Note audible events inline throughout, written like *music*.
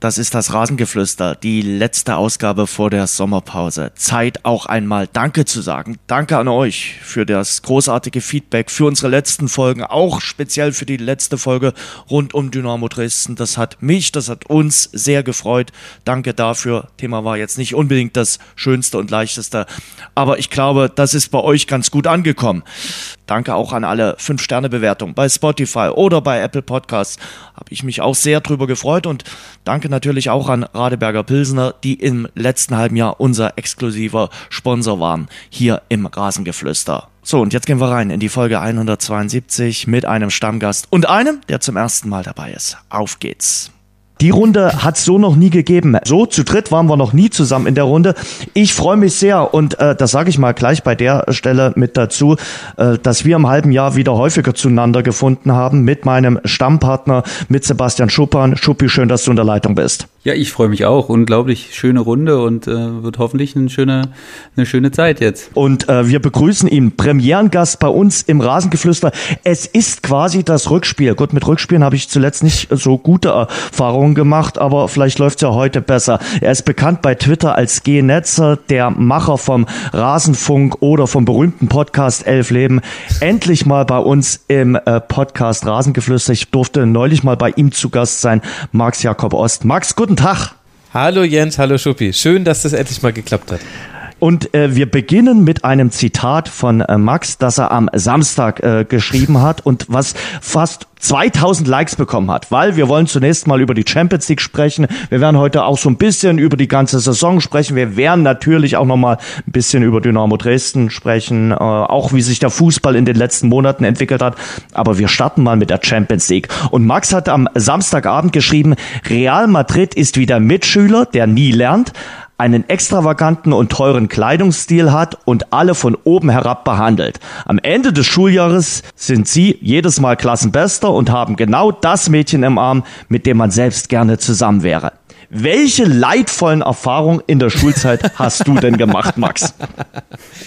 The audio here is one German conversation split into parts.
Das ist das Rasengeflüster, die letzte Ausgabe vor der Sommerpause. Zeit auch einmal Danke zu sagen. Danke an euch für das großartige Feedback, für unsere letzten Folgen, auch speziell für die letzte Folge rund um Dynamo Dresden. Das hat mich, das hat uns sehr gefreut. Danke dafür. Thema war jetzt nicht unbedingt das Schönste und Leichteste, aber ich glaube, das ist bei euch ganz gut angekommen. Danke auch an alle 5-Sterne-Bewertungen bei Spotify oder bei Apple Podcasts. Habe ich mich auch sehr drüber gefreut und danke natürlich auch an Radeberger Pilsener, die im letzten halben Jahr unser exklusiver Sponsor waren hier im Rasengeflüster. So, und jetzt gehen wir rein in die Folge 172 mit einem Stammgast und einem, der zum ersten Mal dabei ist. Auf geht's. Die Runde hat so noch nie gegeben. So zu dritt waren wir noch nie zusammen in der Runde. Ich freue mich sehr und äh, das sage ich mal gleich bei der Stelle mit dazu, äh, dass wir im halben Jahr wieder häufiger zueinander gefunden haben mit meinem Stammpartner, mit Sebastian Schuppan. Schuppi, schön, dass du in der Leitung bist. Ja, ich freue mich auch. Unglaublich schöne Runde und äh, wird hoffentlich eine schöne, eine schöne Zeit jetzt. Und äh, wir begrüßen ihn, Premierengast bei uns im Rasengeflüster. Es ist quasi das Rückspiel. Gut, mit Rückspielen habe ich zuletzt nicht so gute Erfahrungen gemacht, aber vielleicht läuft es ja heute besser. Er ist bekannt bei Twitter als G. Netzer, der Macher vom Rasenfunk oder vom berühmten Podcast Elf Leben. Endlich mal bei uns im äh, Podcast Rasengeflüster. Ich durfte neulich mal bei ihm zu Gast sein, Max Jakob Ost. Max, guten Tag. Hallo Jens, hallo Schuppi. Schön, dass das endlich mal geklappt hat. Und äh, wir beginnen mit einem Zitat von äh, Max, das er am Samstag äh, geschrieben hat und was fast 2000 Likes bekommen hat, weil wir wollen zunächst mal über die Champions League sprechen. Wir werden heute auch so ein bisschen über die ganze Saison sprechen. Wir werden natürlich auch noch mal ein bisschen über Dynamo Dresden sprechen, äh, auch wie sich der Fußball in den letzten Monaten entwickelt hat. Aber wir starten mal mit der Champions League. Und Max hat am Samstagabend geschrieben, Real Madrid ist wieder Mitschüler, der nie lernt, einen extravaganten und teuren Kleidungsstil hat und alle von oben herab behandelt. Am Ende des Schuljahres sind sie jedes Mal Klassenbester und haben genau das Mädchen im Arm, mit dem man selbst gerne zusammen wäre. Welche leidvollen Erfahrungen in der Schulzeit hast du denn gemacht, Max?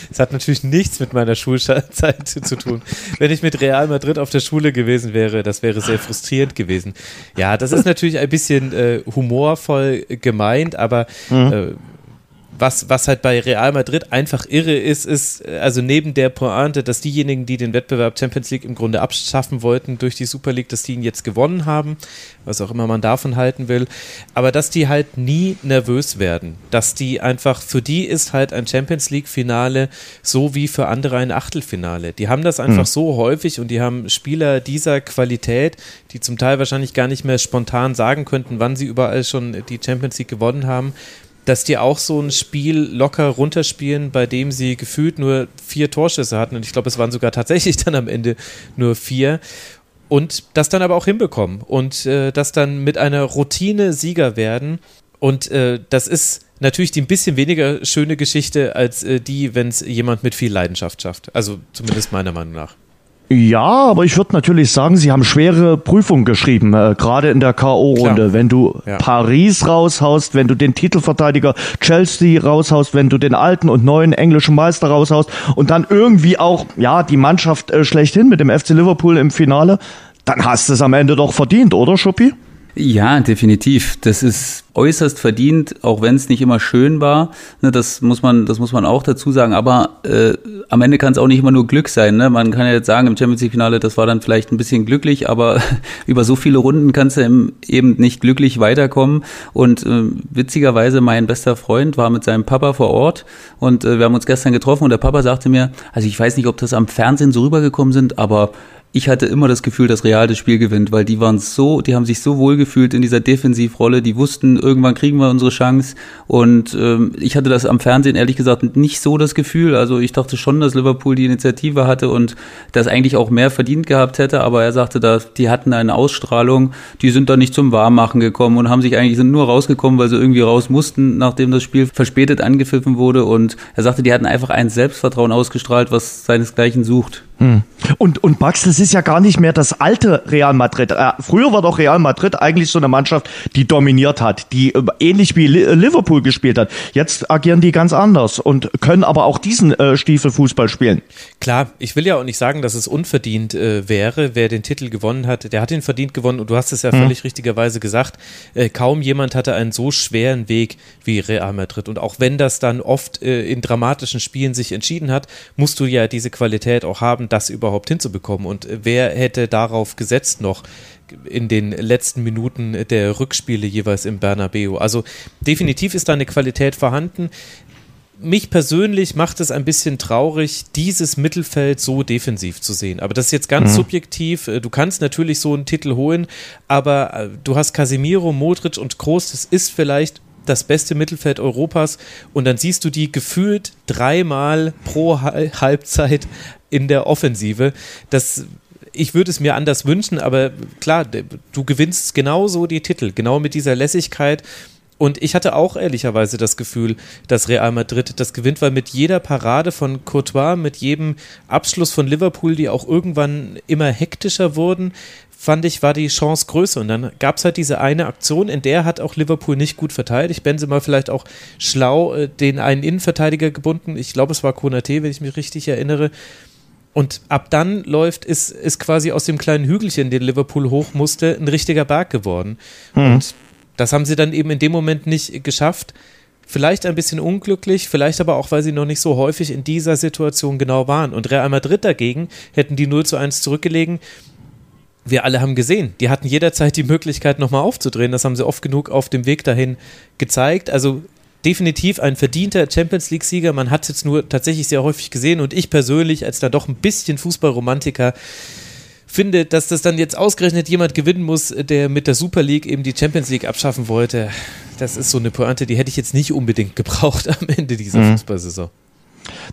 Es hat natürlich nichts mit meiner Schulzeit zu tun. Wenn ich mit Real Madrid auf der Schule gewesen wäre, das wäre sehr frustrierend gewesen. Ja, das ist natürlich ein bisschen äh, humorvoll gemeint, aber mhm. äh, was, was halt bei Real Madrid einfach irre ist, ist, also neben der Pointe, dass diejenigen, die den Wettbewerb Champions League im Grunde abschaffen wollten durch die Super League, dass die ihn jetzt gewonnen haben, was auch immer man davon halten will, aber dass die halt nie nervös werden, dass die einfach, für die ist halt ein Champions League Finale so wie für andere ein Achtelfinale. Die haben das einfach mhm. so häufig und die haben Spieler dieser Qualität, die zum Teil wahrscheinlich gar nicht mehr spontan sagen könnten, wann sie überall schon die Champions League gewonnen haben, dass die auch so ein Spiel locker runterspielen, bei dem sie gefühlt nur vier Torschüsse hatten. Und ich glaube, es waren sogar tatsächlich *laughs* dann am Ende nur vier. Und das dann aber auch hinbekommen. Und äh, das dann mit einer Routine Sieger werden. Und äh, das ist natürlich die ein bisschen weniger schöne Geschichte als äh, die, wenn es jemand mit viel Leidenschaft schafft. Also zumindest meiner Meinung nach. Ja, aber ich würde natürlich sagen, sie haben schwere Prüfungen geschrieben, äh, gerade in der K.O.-Runde. Wenn du ja. Paris raushaust, wenn du den Titelverteidiger Chelsea raushaust, wenn du den alten und neuen englischen Meister raushaust und dann irgendwie auch, ja, die Mannschaft äh, schlechthin mit dem FC Liverpool im Finale, dann hast du es am Ende doch verdient, oder Schuppi? Ja, definitiv. Das ist äußerst verdient, auch wenn es nicht immer schön war. Ne, das muss man, das muss man auch dazu sagen. Aber äh, am Ende kann es auch nicht immer nur Glück sein. Ne? Man kann ja jetzt sagen, im Champions League Finale, das war dann vielleicht ein bisschen glücklich, aber *laughs* über so viele Runden kannst du eben nicht glücklich weiterkommen. Und äh, witzigerweise, mein bester Freund war mit seinem Papa vor Ort und äh, wir haben uns gestern getroffen und der Papa sagte mir, also ich weiß nicht, ob das am Fernsehen so rübergekommen sind, aber ich hatte immer das Gefühl, dass Real das Spiel gewinnt, weil die waren so, die haben sich so wohl gefühlt in dieser Defensivrolle, die wussten, irgendwann kriegen wir unsere Chance. Und ähm, ich hatte das am Fernsehen ehrlich gesagt nicht so das Gefühl. Also ich dachte schon, dass Liverpool die Initiative hatte und das eigentlich auch mehr verdient gehabt hätte, aber er sagte, da, die hatten eine Ausstrahlung, die sind da nicht zum Warmmachen gekommen und haben sich eigentlich sind nur rausgekommen, weil sie irgendwie raus mussten, nachdem das Spiel verspätet angepfiffen wurde. Und er sagte, die hatten einfach ein Selbstvertrauen ausgestrahlt, was seinesgleichen sucht. Und, und Max, das ist ja gar nicht mehr das alte Real Madrid. Äh, früher war doch Real Madrid eigentlich so eine Mannschaft, die dominiert hat, die äh, ähnlich wie Li Liverpool gespielt hat. Jetzt agieren die ganz anders und können aber auch diesen äh, Stiefelfußball spielen. Klar, ich will ja auch nicht sagen, dass es unverdient äh, wäre, wer den Titel gewonnen hat. Der hat ihn verdient gewonnen und du hast es ja hm. völlig richtigerweise gesagt. Äh, kaum jemand hatte einen so schweren Weg wie Real Madrid. Und auch wenn das dann oft äh, in dramatischen Spielen sich entschieden hat, musst du ja diese Qualität auch haben, das überhaupt hinzubekommen. Und wer hätte darauf gesetzt noch in den letzten Minuten der Rückspiele jeweils im Bernabeu? Also definitiv ist da eine Qualität vorhanden. Mich persönlich macht es ein bisschen traurig, dieses Mittelfeld so defensiv zu sehen. Aber das ist jetzt ganz mhm. subjektiv. Du kannst natürlich so einen Titel holen, aber äh, du hast Casemiro, Modric und Kroos. Das ist vielleicht das beste Mittelfeld Europas und dann siehst du die gefühlt dreimal pro Halbzeit in der Offensive. Das ich würde es mir anders wünschen, aber klar, du gewinnst genauso die Titel, genau mit dieser Lässigkeit. Und ich hatte auch ehrlicherweise das Gefühl, dass Real Madrid das gewinnt, weil mit jeder Parade von Courtois, mit jedem Abschluss von Liverpool, die auch irgendwann immer hektischer wurden, fand ich, war die Chance größer. Und dann gab es halt diese eine Aktion, in der hat auch Liverpool nicht gut verteidigt. Benzema vielleicht auch schlau äh, den einen Innenverteidiger gebunden. Ich glaube, es war Konate, wenn ich mich richtig erinnere. Und ab dann läuft, ist, ist quasi aus dem kleinen Hügelchen, den Liverpool hoch musste, ein richtiger Berg geworden. Mhm. Und das haben sie dann eben in dem Moment nicht geschafft. Vielleicht ein bisschen unglücklich, vielleicht aber auch, weil sie noch nicht so häufig in dieser Situation genau waren. Und Real Madrid dagegen hätten die 0 zu 1 zurückgelegen wir alle haben gesehen, die hatten jederzeit die Möglichkeit, nochmal aufzudrehen. Das haben sie oft genug auf dem Weg dahin gezeigt. Also definitiv ein verdienter Champions League-Sieger. Man hat es jetzt nur tatsächlich sehr häufig gesehen und ich persönlich, als da doch ein bisschen Fußballromantiker, finde, dass das dann jetzt ausgerechnet jemand gewinnen muss, der mit der Super League eben die Champions League abschaffen wollte. Das ist so eine Pointe, die hätte ich jetzt nicht unbedingt gebraucht am Ende dieser mhm. Fußballsaison.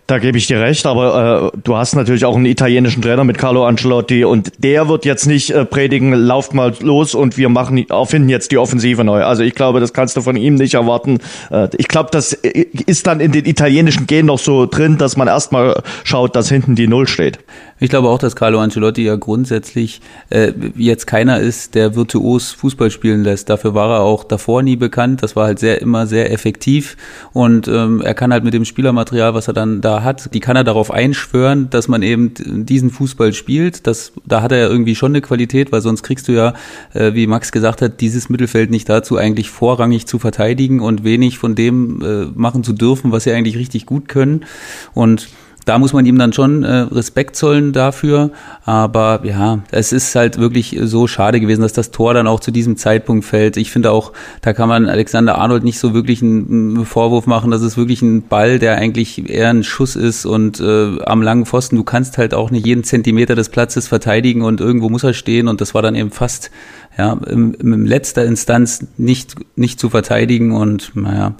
Da gebe ich dir recht, aber äh, du hast natürlich auch einen italienischen Trainer mit Carlo Ancelotti und der wird jetzt nicht äh, predigen, lauft mal los und wir machen, erfinden jetzt die Offensive neu. Also ich glaube, das kannst du von ihm nicht erwarten. Äh, ich glaube, das äh, ist dann in den italienischen Gen noch so drin, dass man erstmal schaut, dass hinten die Null steht. Ich glaube auch, dass Carlo Ancelotti ja grundsätzlich äh, jetzt keiner ist, der virtuos Fußball spielen lässt. Dafür war er auch davor nie bekannt. Das war halt sehr immer sehr effektiv und ähm, er kann halt mit dem Spielermaterial, was er dann da hat, die kann er darauf einschwören, dass man eben diesen Fußball spielt. Das, da hat er ja irgendwie schon eine Qualität, weil sonst kriegst du ja, äh, wie Max gesagt hat, dieses Mittelfeld nicht dazu, eigentlich vorrangig zu verteidigen und wenig von dem äh, machen zu dürfen, was sie eigentlich richtig gut können. Und da muss man ihm dann schon äh, Respekt zollen dafür. Aber ja, es ist halt wirklich so schade gewesen, dass das Tor dann auch zu diesem Zeitpunkt fällt. Ich finde auch, da kann man Alexander Arnold nicht so wirklich einen Vorwurf machen. Das ist wirklich ein Ball, der eigentlich eher ein Schuss ist und äh, am langen Pfosten. Du kannst halt auch nicht jeden Zentimeter des Platzes verteidigen und irgendwo muss er stehen und das war dann eben fast ja, im, im letzter Instanz nicht, nicht zu verteidigen. Und naja,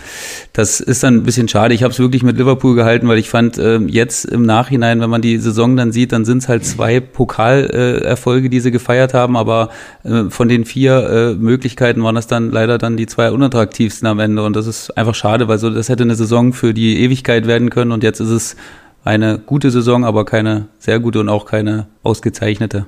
das ist dann ein bisschen schade. Ich habe es wirklich mit Liverpool gehalten, weil ich fand, äh, jetzt im Nachhinein, wenn man die Saison dann sieht, dann sind es halt zwei Pokalerfolge, äh, die sie gefeiert haben, aber äh, von den vier äh, Möglichkeiten waren das dann leider dann die zwei unattraktivsten am Ende. Und das ist einfach schade, weil so das hätte eine Saison für die Ewigkeit werden können und jetzt ist es eine gute Saison, aber keine sehr gute und auch keine ausgezeichnete.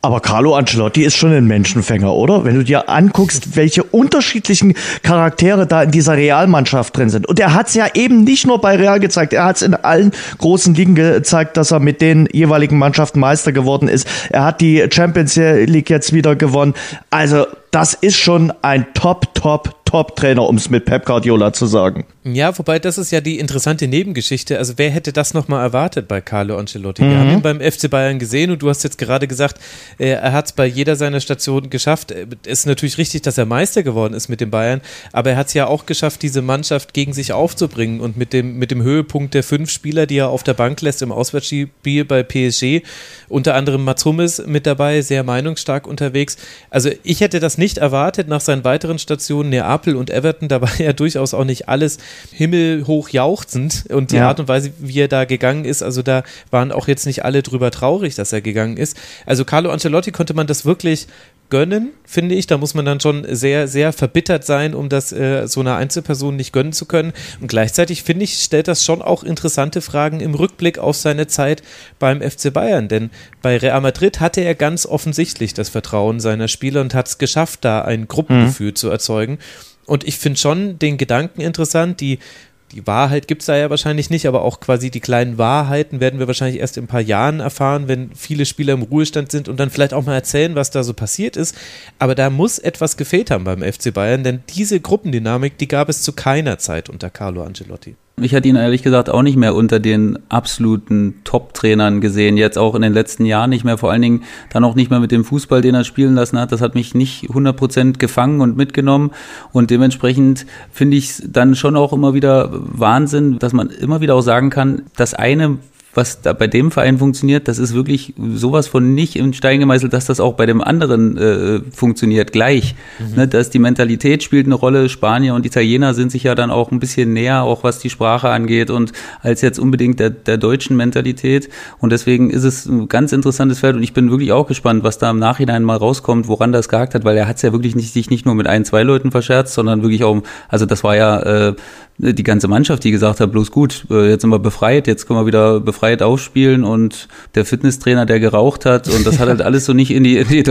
Aber Carlo Ancelotti ist schon ein Menschenfänger, oder? Wenn du dir anguckst, welche unterschiedlichen Charaktere da in dieser Realmannschaft drin sind. Und er hat es ja eben nicht nur bei Real gezeigt, er hat es in allen großen Ligen gezeigt, dass er mit den jeweiligen Mannschaften Meister geworden ist. Er hat die Champions League jetzt wieder gewonnen. Also das ist schon ein Top, Top, Top-Trainer, um es mit Pep Guardiola zu sagen. Ja, wobei das ist ja die interessante Nebengeschichte. Also wer hätte das nochmal erwartet bei Carlo Ancelotti? Mhm. Wir haben ihn beim FC Bayern gesehen und du hast jetzt gerade gesagt, äh, er hat es bei jeder seiner Stationen geschafft. Es äh, ist natürlich richtig, dass er Meister geworden ist mit den Bayern, aber er hat es ja auch geschafft, diese Mannschaft gegen sich aufzubringen und mit dem, mit dem Höhepunkt der fünf Spieler, die er auf der Bank lässt im Auswärtsspiel bei PSG, unter anderem Mats Hummels mit dabei, sehr meinungsstark unterwegs. Also ich hätte das nicht erwartet nach seinen weiteren Stationen Neapel Neapel und Everton, da war ja durchaus auch nicht alles himmelhoch jauchzend und die ja. Art und Weise, wie er da gegangen ist, also da waren auch jetzt nicht alle drüber traurig, dass er gegangen ist. Also Carlo Ancelotti konnte man das wirklich gönnen, finde ich. Da muss man dann schon sehr, sehr verbittert sein, um das äh, so einer Einzelperson nicht gönnen zu können. Und gleichzeitig finde ich, stellt das schon auch interessante Fragen im Rückblick auf seine Zeit beim FC Bayern. Denn bei Real Madrid hatte er ganz offensichtlich das Vertrauen seiner Spieler und hat es geschafft, da ein Gruppengefühl mhm. zu erzeugen. Und ich finde schon den Gedanken interessant, die die Wahrheit gibt es da ja wahrscheinlich nicht, aber auch quasi die kleinen Wahrheiten werden wir wahrscheinlich erst in ein paar Jahren erfahren, wenn viele Spieler im Ruhestand sind und dann vielleicht auch mal erzählen, was da so passiert ist. Aber da muss etwas gefehlt haben beim FC Bayern, denn diese Gruppendynamik, die gab es zu keiner Zeit unter Carlo Ancelotti. Ich hatte ihn ehrlich gesagt auch nicht mehr unter den absoluten Top-Trainern gesehen, jetzt auch in den letzten Jahren nicht mehr, vor allen Dingen dann auch nicht mehr mit dem Fußball, den er spielen lassen hat. Das hat mich nicht 100% gefangen und mitgenommen. Und dementsprechend finde ich es dann schon auch immer wieder Wahnsinn, dass man immer wieder auch sagen kann, das eine was da bei dem Verein funktioniert, das ist wirklich sowas von nicht im Stein gemeißelt, dass das auch bei dem anderen äh, funktioniert gleich. Mhm. Ne, dass die Mentalität spielt eine Rolle. Spanier und Italiener sind sich ja dann auch ein bisschen näher, auch was die Sprache angeht und als jetzt unbedingt der, der deutschen Mentalität. Und deswegen ist es ein ganz interessantes Feld und ich bin wirklich auch gespannt, was da im Nachhinein mal rauskommt, woran das gehakt hat, weil er hat es ja wirklich nicht, sich nicht nur mit ein, zwei Leuten verscherzt, sondern wirklich auch, also das war ja äh, die ganze Mannschaft, die gesagt hat, bloß gut, äh, jetzt sind wir befreit, jetzt können wir wieder befreit aufspielen und der Fitnesstrainer, der geraucht hat und das hat halt *laughs* alles so nicht in die, in die,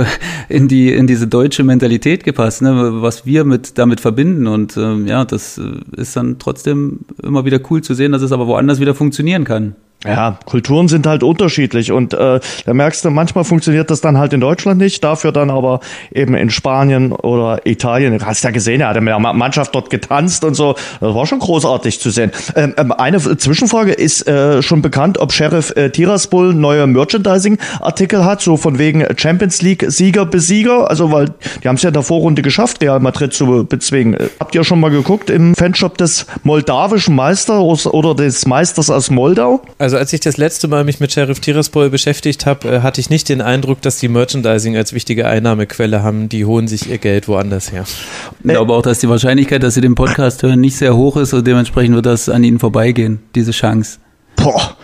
in, die, in diese deutsche Mentalität gepasst, ne, was wir mit damit verbinden und ähm, ja, das äh, ist dann trotzdem immer wieder cool zu sehen, dass es aber woanders wieder funktionieren kann. Ja, Kulturen sind halt unterschiedlich und äh, da merkst du, manchmal funktioniert das dann halt in Deutschland nicht, dafür dann aber eben in Spanien oder Italien. Du hast ja gesehen, er hat mit der Mannschaft dort getanzt und so. Das war schon großartig zu sehen. Ähm, ähm eine Zwischenfrage, ist äh, schon bekannt, ob Sheriff äh, Tiraspol neue Merchandising-Artikel hat, so von wegen Champions League-Sieger, Besieger? Also, weil die haben es ja in der Vorrunde geschafft, Real Madrid zu bezwingen. Habt ihr schon mal geguckt im Fanshop des moldawischen Meisters oder des Meisters aus Moldau? Also also als ich das letzte Mal mich mit Sheriff Tiraspol beschäftigt habe, äh, hatte ich nicht den Eindruck, dass die Merchandising als wichtige Einnahmequelle haben. Die holen sich ihr Geld woanders her. Ich glaube auch, dass die Wahrscheinlichkeit, dass sie den Podcast hören, nicht sehr hoch ist und dementsprechend wird das an ihnen vorbeigehen, diese Chance. Boah.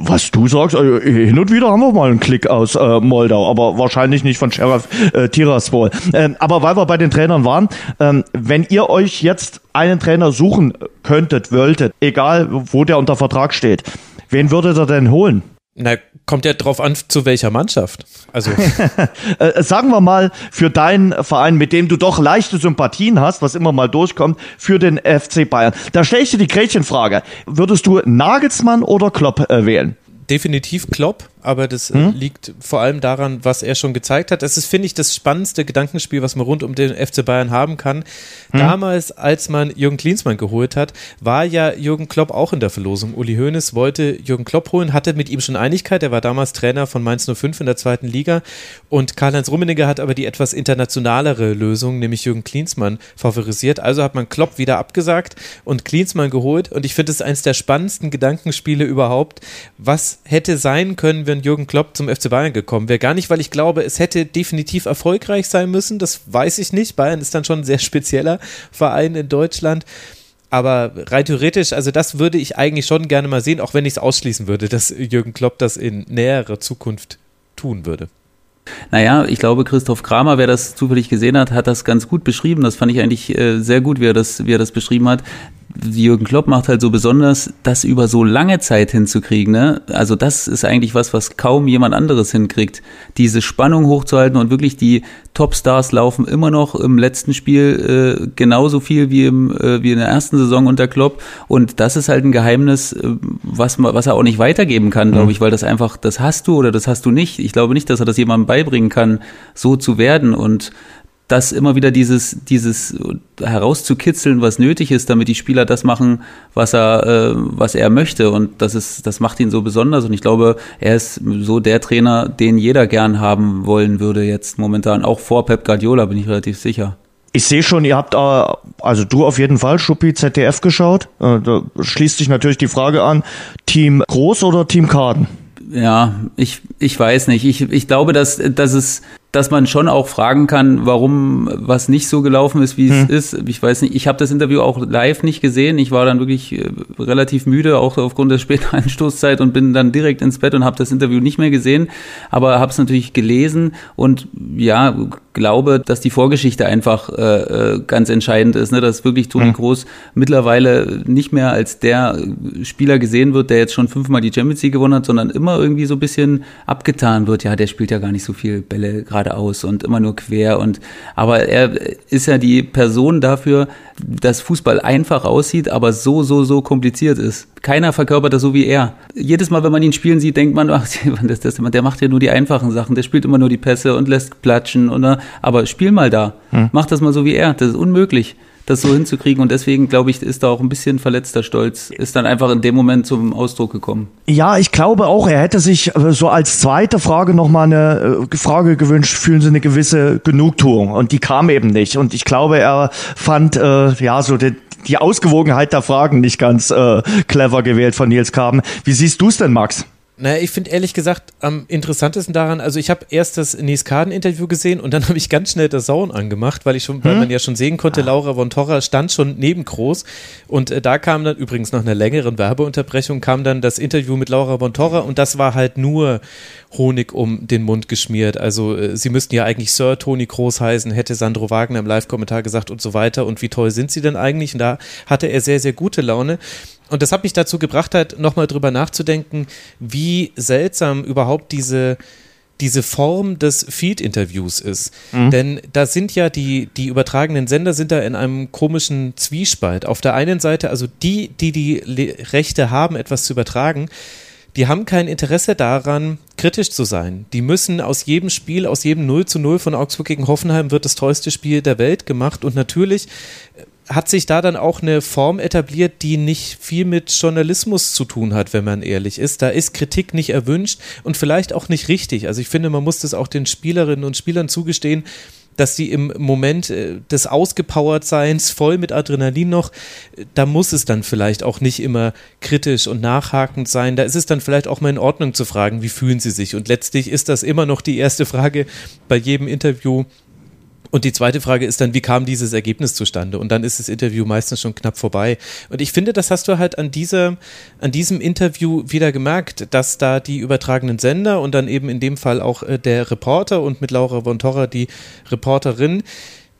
Was du sagst, also hin und wieder haben wir mal einen Klick aus äh, Moldau, aber wahrscheinlich nicht von Sheriff äh, Tiraspol. Ähm, aber weil wir bei den Trainern waren, ähm, wenn ihr euch jetzt einen Trainer suchen könntet, wolltet, egal wo der unter Vertrag steht, Wen würdet ihr denn holen? Na, kommt ja drauf an, zu welcher Mannschaft. Also. *laughs* äh, sagen wir mal, für deinen Verein, mit dem du doch leichte Sympathien hast, was immer mal durchkommt, für den FC Bayern. Da stelle ich dir die Gretchenfrage. Würdest du Nagelsmann oder Klopp äh, wählen? Definitiv Klopp aber das hm? liegt vor allem daran, was er schon gezeigt hat. Das ist, finde ich, das spannendste Gedankenspiel, was man rund um den FC Bayern haben kann. Hm? Damals, als man Jürgen Klinsmann geholt hat, war ja Jürgen Klopp auch in der Verlosung. Uli Hoeneß wollte Jürgen Klopp holen, hatte mit ihm schon Einigkeit. Er war damals Trainer von Mainz 05 in der zweiten Liga und Karl-Heinz Rummenigge hat aber die etwas internationalere Lösung, nämlich Jürgen Klinsmann, favorisiert. Also hat man Klopp wieder abgesagt und Klinsmann geholt und ich finde es eines der spannendsten Gedankenspiele überhaupt. Was hätte sein können, wenn wenn Jürgen Klopp zum FC Bayern gekommen wäre. Gar nicht, weil ich glaube, es hätte definitiv erfolgreich sein müssen. Das weiß ich nicht. Bayern ist dann schon ein sehr spezieller Verein in Deutschland. Aber rein theoretisch, also das würde ich eigentlich schon gerne mal sehen, auch wenn ich es ausschließen würde, dass Jürgen Klopp das in näherer Zukunft tun würde. Naja, ich glaube, Christoph Kramer, wer das zufällig gesehen hat, hat das ganz gut beschrieben. Das fand ich eigentlich äh, sehr gut, wie er das, wie er das beschrieben hat. Jürgen Klopp macht halt so besonders, das über so lange Zeit hinzukriegen. Ne? Also das ist eigentlich was, was kaum jemand anderes hinkriegt. Diese Spannung hochzuhalten und wirklich die Topstars laufen immer noch im letzten Spiel äh, genauso viel wie, im, äh, wie in der ersten Saison unter Klopp. Und das ist halt ein Geheimnis, äh, was, was er auch nicht weitergeben kann, glaube mhm. ich, weil das einfach, das hast du oder das hast du nicht. Ich glaube nicht, dass er das jemandem beibringen kann, so zu werden. Und das immer wieder dieses, dieses herauszukitzeln, was nötig ist, damit die Spieler das machen, was er, äh, was er möchte. Und das ist, das macht ihn so besonders. Und ich glaube, er ist so der Trainer, den jeder gern haben wollen würde jetzt momentan. Auch vor Pep Guardiola bin ich relativ sicher. Ich sehe schon, ihr habt, äh, also du auf jeden Fall, Schuppi ZDF geschaut. Äh, da schließt sich natürlich die Frage an, Team Groß oder Team Karten? Ja, ich, ich weiß nicht. Ich, ich glaube, dass, dass es dass man schon auch fragen kann, warum was nicht so gelaufen ist, wie es hm. ist. Ich weiß nicht, ich habe das Interview auch live nicht gesehen. Ich war dann wirklich äh, relativ müde, auch aufgrund der späten *laughs* Einstoßzeit und bin dann direkt ins Bett und habe das Interview nicht mehr gesehen, aber habe es natürlich gelesen und ja, glaube, dass die Vorgeschichte einfach äh, äh, ganz entscheidend ist, ne? dass wirklich Toni mhm. Groß mittlerweile nicht mehr als der Spieler gesehen wird, der jetzt schon fünfmal die Champions League gewonnen hat, sondern immer irgendwie so ein bisschen abgetan wird. Ja, der spielt ja gar nicht so viel Bälle geradeaus und immer nur quer und aber er ist ja die Person dafür, dass Fußball einfach aussieht, aber so, so, so kompliziert ist. Keiner verkörpert das so wie er. Jedes Mal, wenn man ihn spielen sieht, denkt man, *laughs* ach, das, das, der macht ja nur die einfachen Sachen, der spielt immer nur die Pässe und lässt platschen. Oder, aber spiel mal da. Hm. Mach das mal so wie er. Das ist unmöglich das so hinzukriegen. Und deswegen, glaube ich, ist da auch ein bisschen verletzter Stolz, ist dann einfach in dem Moment zum Ausdruck gekommen. Ja, ich glaube auch, er hätte sich äh, so als zweite Frage nochmal eine äh, Frage gewünscht, fühlen Sie eine gewisse Genugtuung? Und die kam eben nicht. Und ich glaube, er fand, äh, ja, so die, die Ausgewogenheit der Fragen nicht ganz äh, clever gewählt von Nils Kaben. Wie siehst du es denn, Max? Naja, ich finde ehrlich gesagt am interessantesten daran, also ich habe erst das Niskaden-Interview gesehen und dann *laughs* habe ich ganz schnell das Sauen angemacht, weil ich schon, hm? weil man ja schon sehen konnte, ah. Laura von Torra stand schon neben Groß und äh, da kam dann übrigens nach einer längeren Werbeunterbrechung kam dann das Interview mit Laura von Torra und das war halt nur Honig um den Mund geschmiert. Also äh, sie müssten ja eigentlich Sir Toni Groß heißen, hätte Sandro Wagner im Live-Kommentar gesagt und so weiter und wie toll sind sie denn eigentlich? Und da hatte er sehr, sehr gute Laune und das hat mich dazu gebracht, halt nochmal drüber nachzudenken, wie seltsam überhaupt diese, diese Form des Feed-Interviews ist. Mhm. Denn da sind ja die, die übertragenen Sender sind da in einem komischen Zwiespalt. Auf der einen Seite, also die, die die Rechte haben, etwas zu übertragen, die haben kein Interesse daran, kritisch zu sein. Die müssen aus jedem Spiel, aus jedem 0 zu 0 von Augsburg gegen Hoffenheim wird das tollste Spiel der Welt gemacht und natürlich hat sich da dann auch eine Form etabliert, die nicht viel mit Journalismus zu tun hat, wenn man ehrlich ist. Da ist Kritik nicht erwünscht und vielleicht auch nicht richtig. Also ich finde, man muss das auch den Spielerinnen und Spielern zugestehen, dass sie im Moment äh, des Ausgepowertseins voll mit Adrenalin noch, da muss es dann vielleicht auch nicht immer kritisch und nachhakend sein. Da ist es dann vielleicht auch mal in Ordnung zu fragen, wie fühlen sie sich? Und letztlich ist das immer noch die erste Frage bei jedem Interview und die zweite Frage ist dann, wie kam dieses Ergebnis zustande? Und dann ist das Interview meistens schon knapp vorbei. Und ich finde, das hast du halt an, dieser, an diesem Interview wieder gemerkt, dass da die übertragenen Sender und dann eben in dem Fall auch äh, der Reporter und mit Laura von Torra die Reporterin,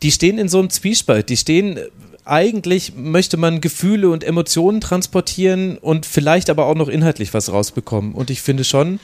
die stehen in so einem Zwiespalt. Die stehen eigentlich möchte man Gefühle und Emotionen transportieren und vielleicht aber auch noch inhaltlich was rausbekommen. Und ich finde schon,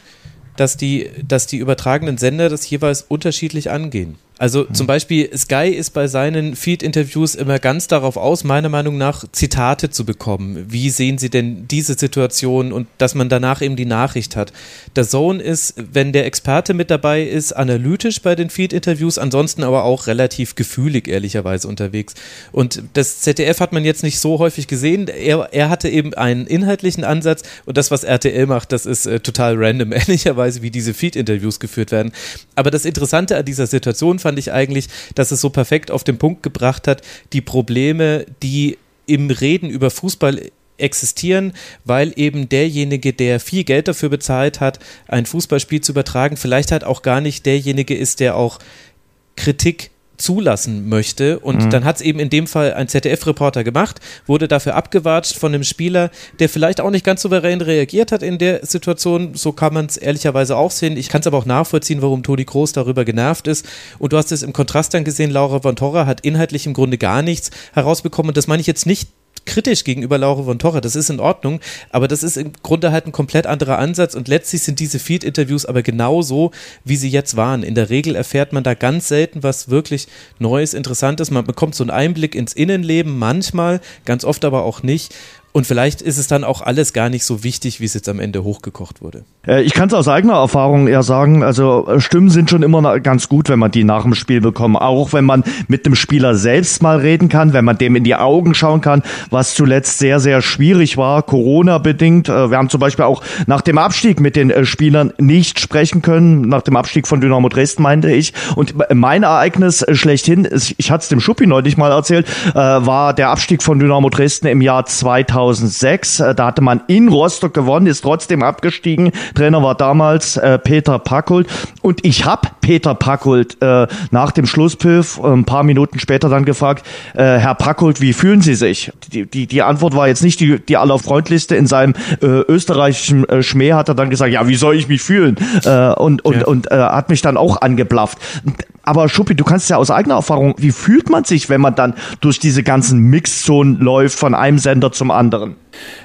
dass die, dass die übertragenen Sender das jeweils unterschiedlich angehen. Also mhm. zum Beispiel Sky ist bei seinen Feed-Interviews immer ganz darauf aus, meiner Meinung nach Zitate zu bekommen. Wie sehen Sie denn diese Situation und dass man danach eben die Nachricht hat. Der Zone ist, wenn der Experte mit dabei ist, analytisch bei den Feed-Interviews, ansonsten aber auch relativ gefühlig ehrlicherweise unterwegs. Und das ZDF hat man jetzt nicht so häufig gesehen. Er, er hatte eben einen inhaltlichen Ansatz und das, was RTL macht, das ist äh, total random, *laughs* ehrlicherweise, wie diese Feed-Interviews geführt werden. Aber das Interessante an dieser Situation fand ich eigentlich, dass es so perfekt auf den Punkt gebracht hat, die Probleme, die im Reden über Fußball existieren, weil eben derjenige, der viel Geld dafür bezahlt hat, ein Fußballspiel zu übertragen, vielleicht halt auch gar nicht derjenige ist, der auch Kritik zulassen möchte. Und mhm. dann hat es eben in dem Fall ein ZDF-Reporter gemacht, wurde dafür abgewatscht von einem Spieler, der vielleicht auch nicht ganz souverän reagiert hat in der Situation. So kann man es ehrlicherweise auch sehen. Ich kann es aber auch nachvollziehen, warum Toni Groß darüber genervt ist. Und du hast es im Kontrast dann gesehen, Laura von Torra hat inhaltlich im Grunde gar nichts herausbekommen. Und das meine ich jetzt nicht kritisch gegenüber Laura von Torra, das ist in Ordnung, aber das ist im Grunde halt ein komplett anderer Ansatz und letztlich sind diese Field-Interviews aber genauso, wie sie jetzt waren. In der Regel erfährt man da ganz selten was wirklich Neues, Interessantes. Man bekommt so einen Einblick ins Innenleben, manchmal, ganz oft aber auch nicht und vielleicht ist es dann auch alles gar nicht so wichtig, wie es jetzt am Ende hochgekocht wurde. Äh, ich kann es aus eigener Erfahrung eher sagen, also äh, Stimmen sind schon immer ganz gut, wenn man die nach dem Spiel bekommt. Auch wenn man mit dem Spieler selbst mal reden kann, wenn man dem in die Augen schauen kann, was zuletzt sehr, sehr schwierig war, Corona-bedingt. Äh, wir haben zum Beispiel auch nach dem Abstieg mit den Spielern nicht sprechen können, nach dem Abstieg von Dynamo Dresden meinte ich. Und mein Ereignis schlechthin, ich hatte es dem Schuppi neulich mal erzählt, war der Abstieg von Dynamo Dresden im Jahr 2000 2006. Äh, da hatte man in Rostock gewonnen, ist trotzdem abgestiegen. Trainer war damals äh, Peter Packult. Und ich habe Peter Packult äh, nach dem Schlusspfiff äh, ein paar Minuten später dann gefragt, äh, Herr Packult, wie fühlen Sie sich? Die, die, die Antwort war jetzt nicht die, die allerfreundlichste. In seinem äh, österreichischen äh, Schmäh hat er dann gesagt, ja, wie soll ich mich fühlen? Äh, und und, ja. und äh, hat mich dann auch angeblafft. Aber Schuppi, du kannst ja aus eigener Erfahrung, wie fühlt man sich, wenn man dann durch diese ganzen Mixzonen läuft von einem Sender zum anderen?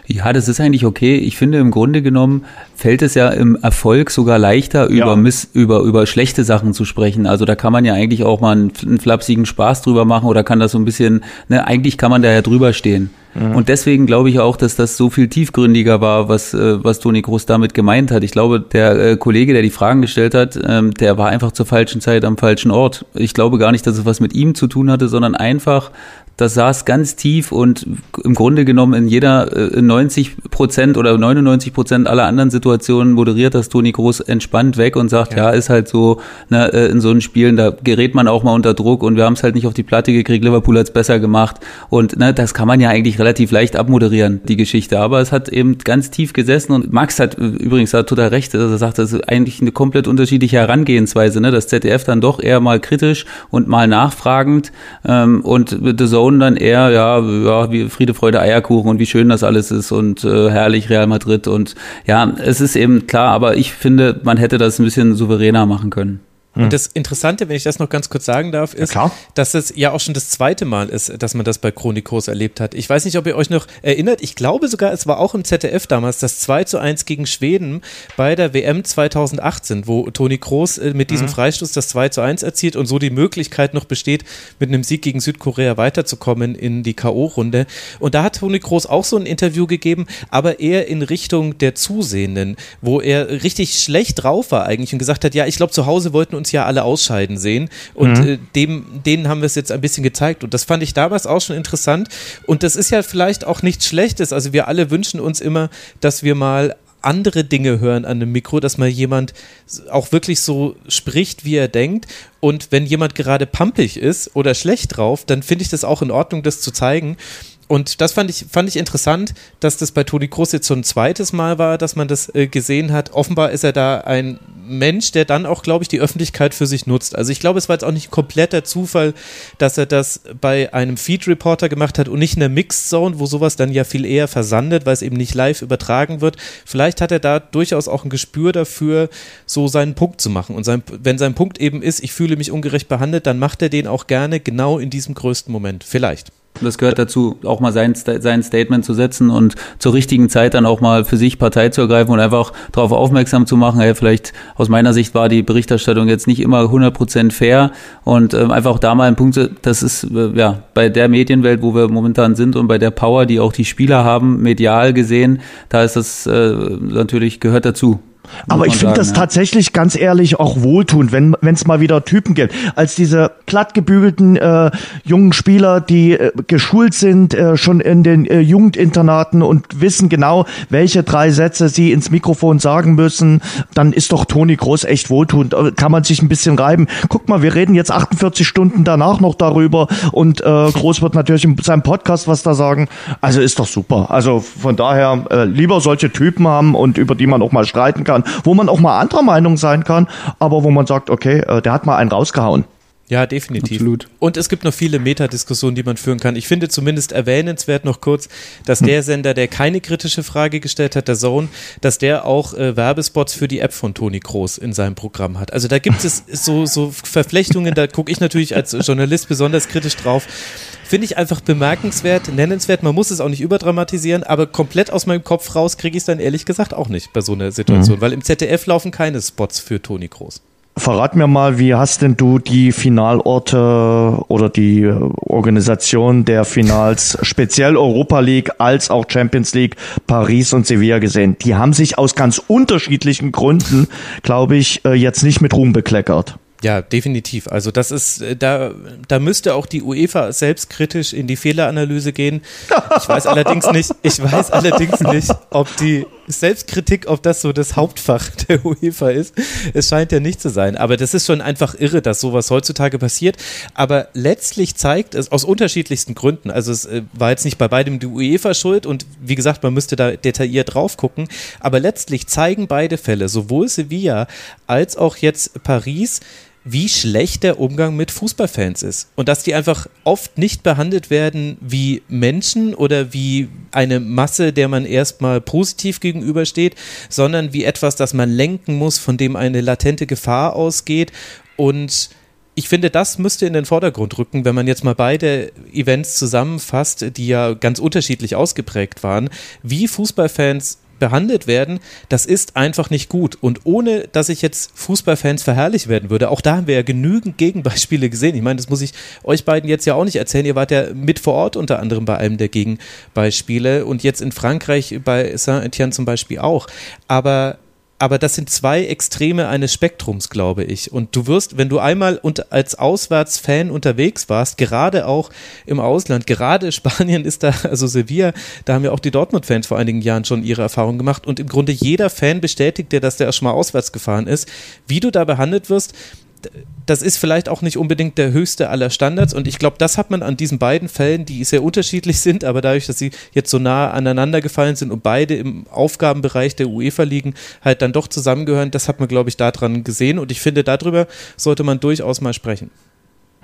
Ja, das ist eigentlich okay. Ich finde, im Grunde genommen fällt es ja im Erfolg sogar leichter, über, ja. Miss, über, über schlechte Sachen zu sprechen. Also da kann man ja eigentlich auch mal einen, einen flapsigen Spaß drüber machen oder kann das so ein bisschen, ne, eigentlich kann man da ja drüber stehen. Mhm. Und deswegen glaube ich auch, dass das so viel tiefgründiger war, was, äh, was Toni Groß damit gemeint hat. Ich glaube, der äh, Kollege, der die Fragen gestellt hat, ähm, der war einfach zur falschen Zeit am falschen Ort. Ich glaube gar nicht, dass es was mit ihm zu tun hatte, sondern einfach das saß ganz tief und im Grunde genommen in jeder in 90 Prozent oder 99 Prozent aller anderen Situationen moderiert das Toni Groß entspannt weg und sagt, ja, ja ist halt so, ne, äh, in so einen Spielen, da gerät man auch mal unter Druck und wir haben es halt nicht auf die Platte gekriegt, Liverpool hat's besser gemacht. Und ne, das kann man ja eigentlich relativ leicht abmoderieren, die Geschichte, aber es hat eben ganz tief gesessen und Max hat übrigens hat total recht, dass er sagt, das ist eigentlich eine komplett unterschiedliche Herangehensweise, ne, das ZDF dann doch eher mal kritisch und mal nachfragend ähm, und The Zone Emotionen dann eher, ja, ja, wie Friede, Freude, Eierkuchen und wie schön das alles ist und äh, herrlich Real Madrid und ja, es ist eben klar, aber ich finde, man hätte das ein bisschen souveräner machen können. Und hm. das Interessante, wenn ich das noch ganz kurz sagen darf, ist, ja, dass es ja auch schon das zweite Mal ist, dass man das bei Chronikos erlebt hat. Ich weiß nicht, ob ihr euch noch erinnert. Ich glaube sogar, es war auch im ZDF damals das 2 zu 1 gegen Schweden bei der WM 2018, wo Toni Kroos äh, mit diesem mhm. Freistoß das 2 zu 1 erzielt und so die Möglichkeit noch besteht, mit einem Sieg gegen Südkorea weiterzukommen in die K.O.-Runde. Und da hat Toni Kroos auch so ein Interview gegeben, aber eher in Richtung der Zusehenden, wo er richtig schlecht drauf war eigentlich und gesagt hat, ja, ich glaube, zu Hause wollten uns uns ja alle ausscheiden sehen. Und mhm. äh, dem, denen haben wir es jetzt ein bisschen gezeigt. Und das fand ich damals auch schon interessant. Und das ist ja vielleicht auch nichts Schlechtes. Also wir alle wünschen uns immer, dass wir mal andere Dinge hören an einem Mikro, dass mal jemand auch wirklich so spricht, wie er denkt. Und wenn jemand gerade pampig ist oder schlecht drauf, dann finde ich das auch in Ordnung, das zu zeigen. Und das fand ich, fand ich interessant, dass das bei Toni Kroos jetzt so ein zweites Mal war, dass man das äh, gesehen hat. Offenbar ist er da ein Mensch, der dann auch, glaube ich, die Öffentlichkeit für sich nutzt. Also ich glaube, es war jetzt auch nicht kompletter Zufall, dass er das bei einem Feed-Reporter gemacht hat und nicht in der Mixed Zone, wo sowas dann ja viel eher versandet, weil es eben nicht live übertragen wird. Vielleicht hat er da durchaus auch ein Gespür dafür, so seinen Punkt zu machen. Und sein, wenn sein Punkt eben ist, ich fühle mich ungerecht behandelt, dann macht er den auch gerne genau in diesem größten Moment. Vielleicht. Das gehört dazu, auch mal sein, sein Statement zu setzen und zur richtigen Zeit dann auch mal für sich Partei zu ergreifen und einfach darauf aufmerksam zu machen, hey, vielleicht aus meiner Sicht war die Berichterstattung jetzt nicht immer 100% fair und äh, einfach da mal ein Punkt, das ist äh, ja bei der Medienwelt, wo wir momentan sind und bei der Power, die auch die Spieler haben, medial gesehen, da ist das äh, natürlich gehört dazu. Aber ich finde das ja. tatsächlich ganz ehrlich auch wohltuend, wenn es mal wieder Typen gibt. Als diese plattgebügelten äh, jungen Spieler, die äh, geschult sind, äh, schon in den äh, Jugendinternaten und wissen genau, welche drei Sätze sie ins Mikrofon sagen müssen, dann ist doch Toni Groß echt wohltuend. Äh, kann man sich ein bisschen reiben. Guck mal, wir reden jetzt 48 Stunden danach noch darüber und äh, Groß wird natürlich in seinem Podcast was da sagen. Also ist doch super. Also von daher äh, lieber solche Typen haben und über die man auch mal streiten kann kann, wo man auch mal anderer Meinung sein kann, aber wo man sagt, okay, äh, der hat mal einen rausgehauen. Ja, definitiv. Absolut. Und es gibt noch viele Metadiskussionen, die man führen kann. Ich finde zumindest erwähnenswert noch kurz, dass hm. der Sender, der keine kritische Frage gestellt hat, der Zone, dass der auch äh, Werbespots für die App von Toni Kroos in seinem Programm hat. Also da gibt es so, so Verflechtungen, da gucke ich natürlich als Journalist besonders kritisch drauf. Finde ich einfach bemerkenswert, nennenswert. Man muss es auch nicht überdramatisieren, aber komplett aus meinem Kopf raus kriege ich es dann ehrlich gesagt auch nicht bei so einer Situation, mhm. weil im ZDF laufen keine Spots für Toni Kroos. Verrat mir mal, wie hast denn du die Finalorte oder die Organisation der Finals, speziell Europa League als auch Champions League, Paris und Sevilla gesehen? Die haben sich aus ganz unterschiedlichen Gründen, glaube ich, äh, jetzt nicht mit Ruhm bekleckert. Ja, definitiv. Also das ist, äh, da, da müsste auch die UEFA selbstkritisch in die Fehleranalyse gehen. Ich weiß allerdings nicht, ich weiß allerdings nicht, ob die Selbstkritik, ob das so das Hauptfach *laughs* der UEFA ist. Es scheint ja nicht zu sein. Aber das ist schon einfach irre, dass sowas heutzutage passiert. Aber letztlich zeigt es aus unterschiedlichsten Gründen. Also es äh, war jetzt nicht bei beidem die UEFA schuld und wie gesagt, man müsste da detailliert drauf gucken. Aber letztlich zeigen beide Fälle, sowohl Sevilla als auch jetzt Paris, wie schlecht der Umgang mit Fußballfans ist. Und dass die einfach oft nicht behandelt werden wie Menschen oder wie eine Masse, der man erstmal positiv gegenübersteht, sondern wie etwas, das man lenken muss, von dem eine latente Gefahr ausgeht. Und ich finde, das müsste in den Vordergrund rücken, wenn man jetzt mal beide Events zusammenfasst, die ja ganz unterschiedlich ausgeprägt waren, wie Fußballfans behandelt werden, das ist einfach nicht gut. Und ohne, dass ich jetzt Fußballfans verherrlich werden würde, auch da haben wir ja genügend Gegenbeispiele gesehen. Ich meine, das muss ich euch beiden jetzt ja auch nicht erzählen. Ihr wart ja mit vor Ort unter anderem bei einem der Gegenbeispiele und jetzt in Frankreich bei Saint-Etienne zum Beispiel auch. Aber aber das sind zwei Extreme eines Spektrums, glaube ich. Und du wirst, wenn du einmal und als Auswärtsfan unterwegs warst, gerade auch im Ausland, gerade Spanien ist da, also Sevilla, da haben ja auch die Dortmund-Fans vor einigen Jahren schon ihre Erfahrungen gemacht. Und im Grunde jeder Fan bestätigt dir, dass der erst mal auswärts gefahren ist. Wie du da behandelt wirst, das ist vielleicht auch nicht unbedingt der höchste aller Standards und ich glaube, das hat man an diesen beiden Fällen, die sehr unterschiedlich sind, aber dadurch, dass sie jetzt so nah aneinander gefallen sind und beide im Aufgabenbereich der UEFA liegen, halt dann doch zusammengehören, das hat man, glaube ich, daran gesehen und ich finde, darüber sollte man durchaus mal sprechen.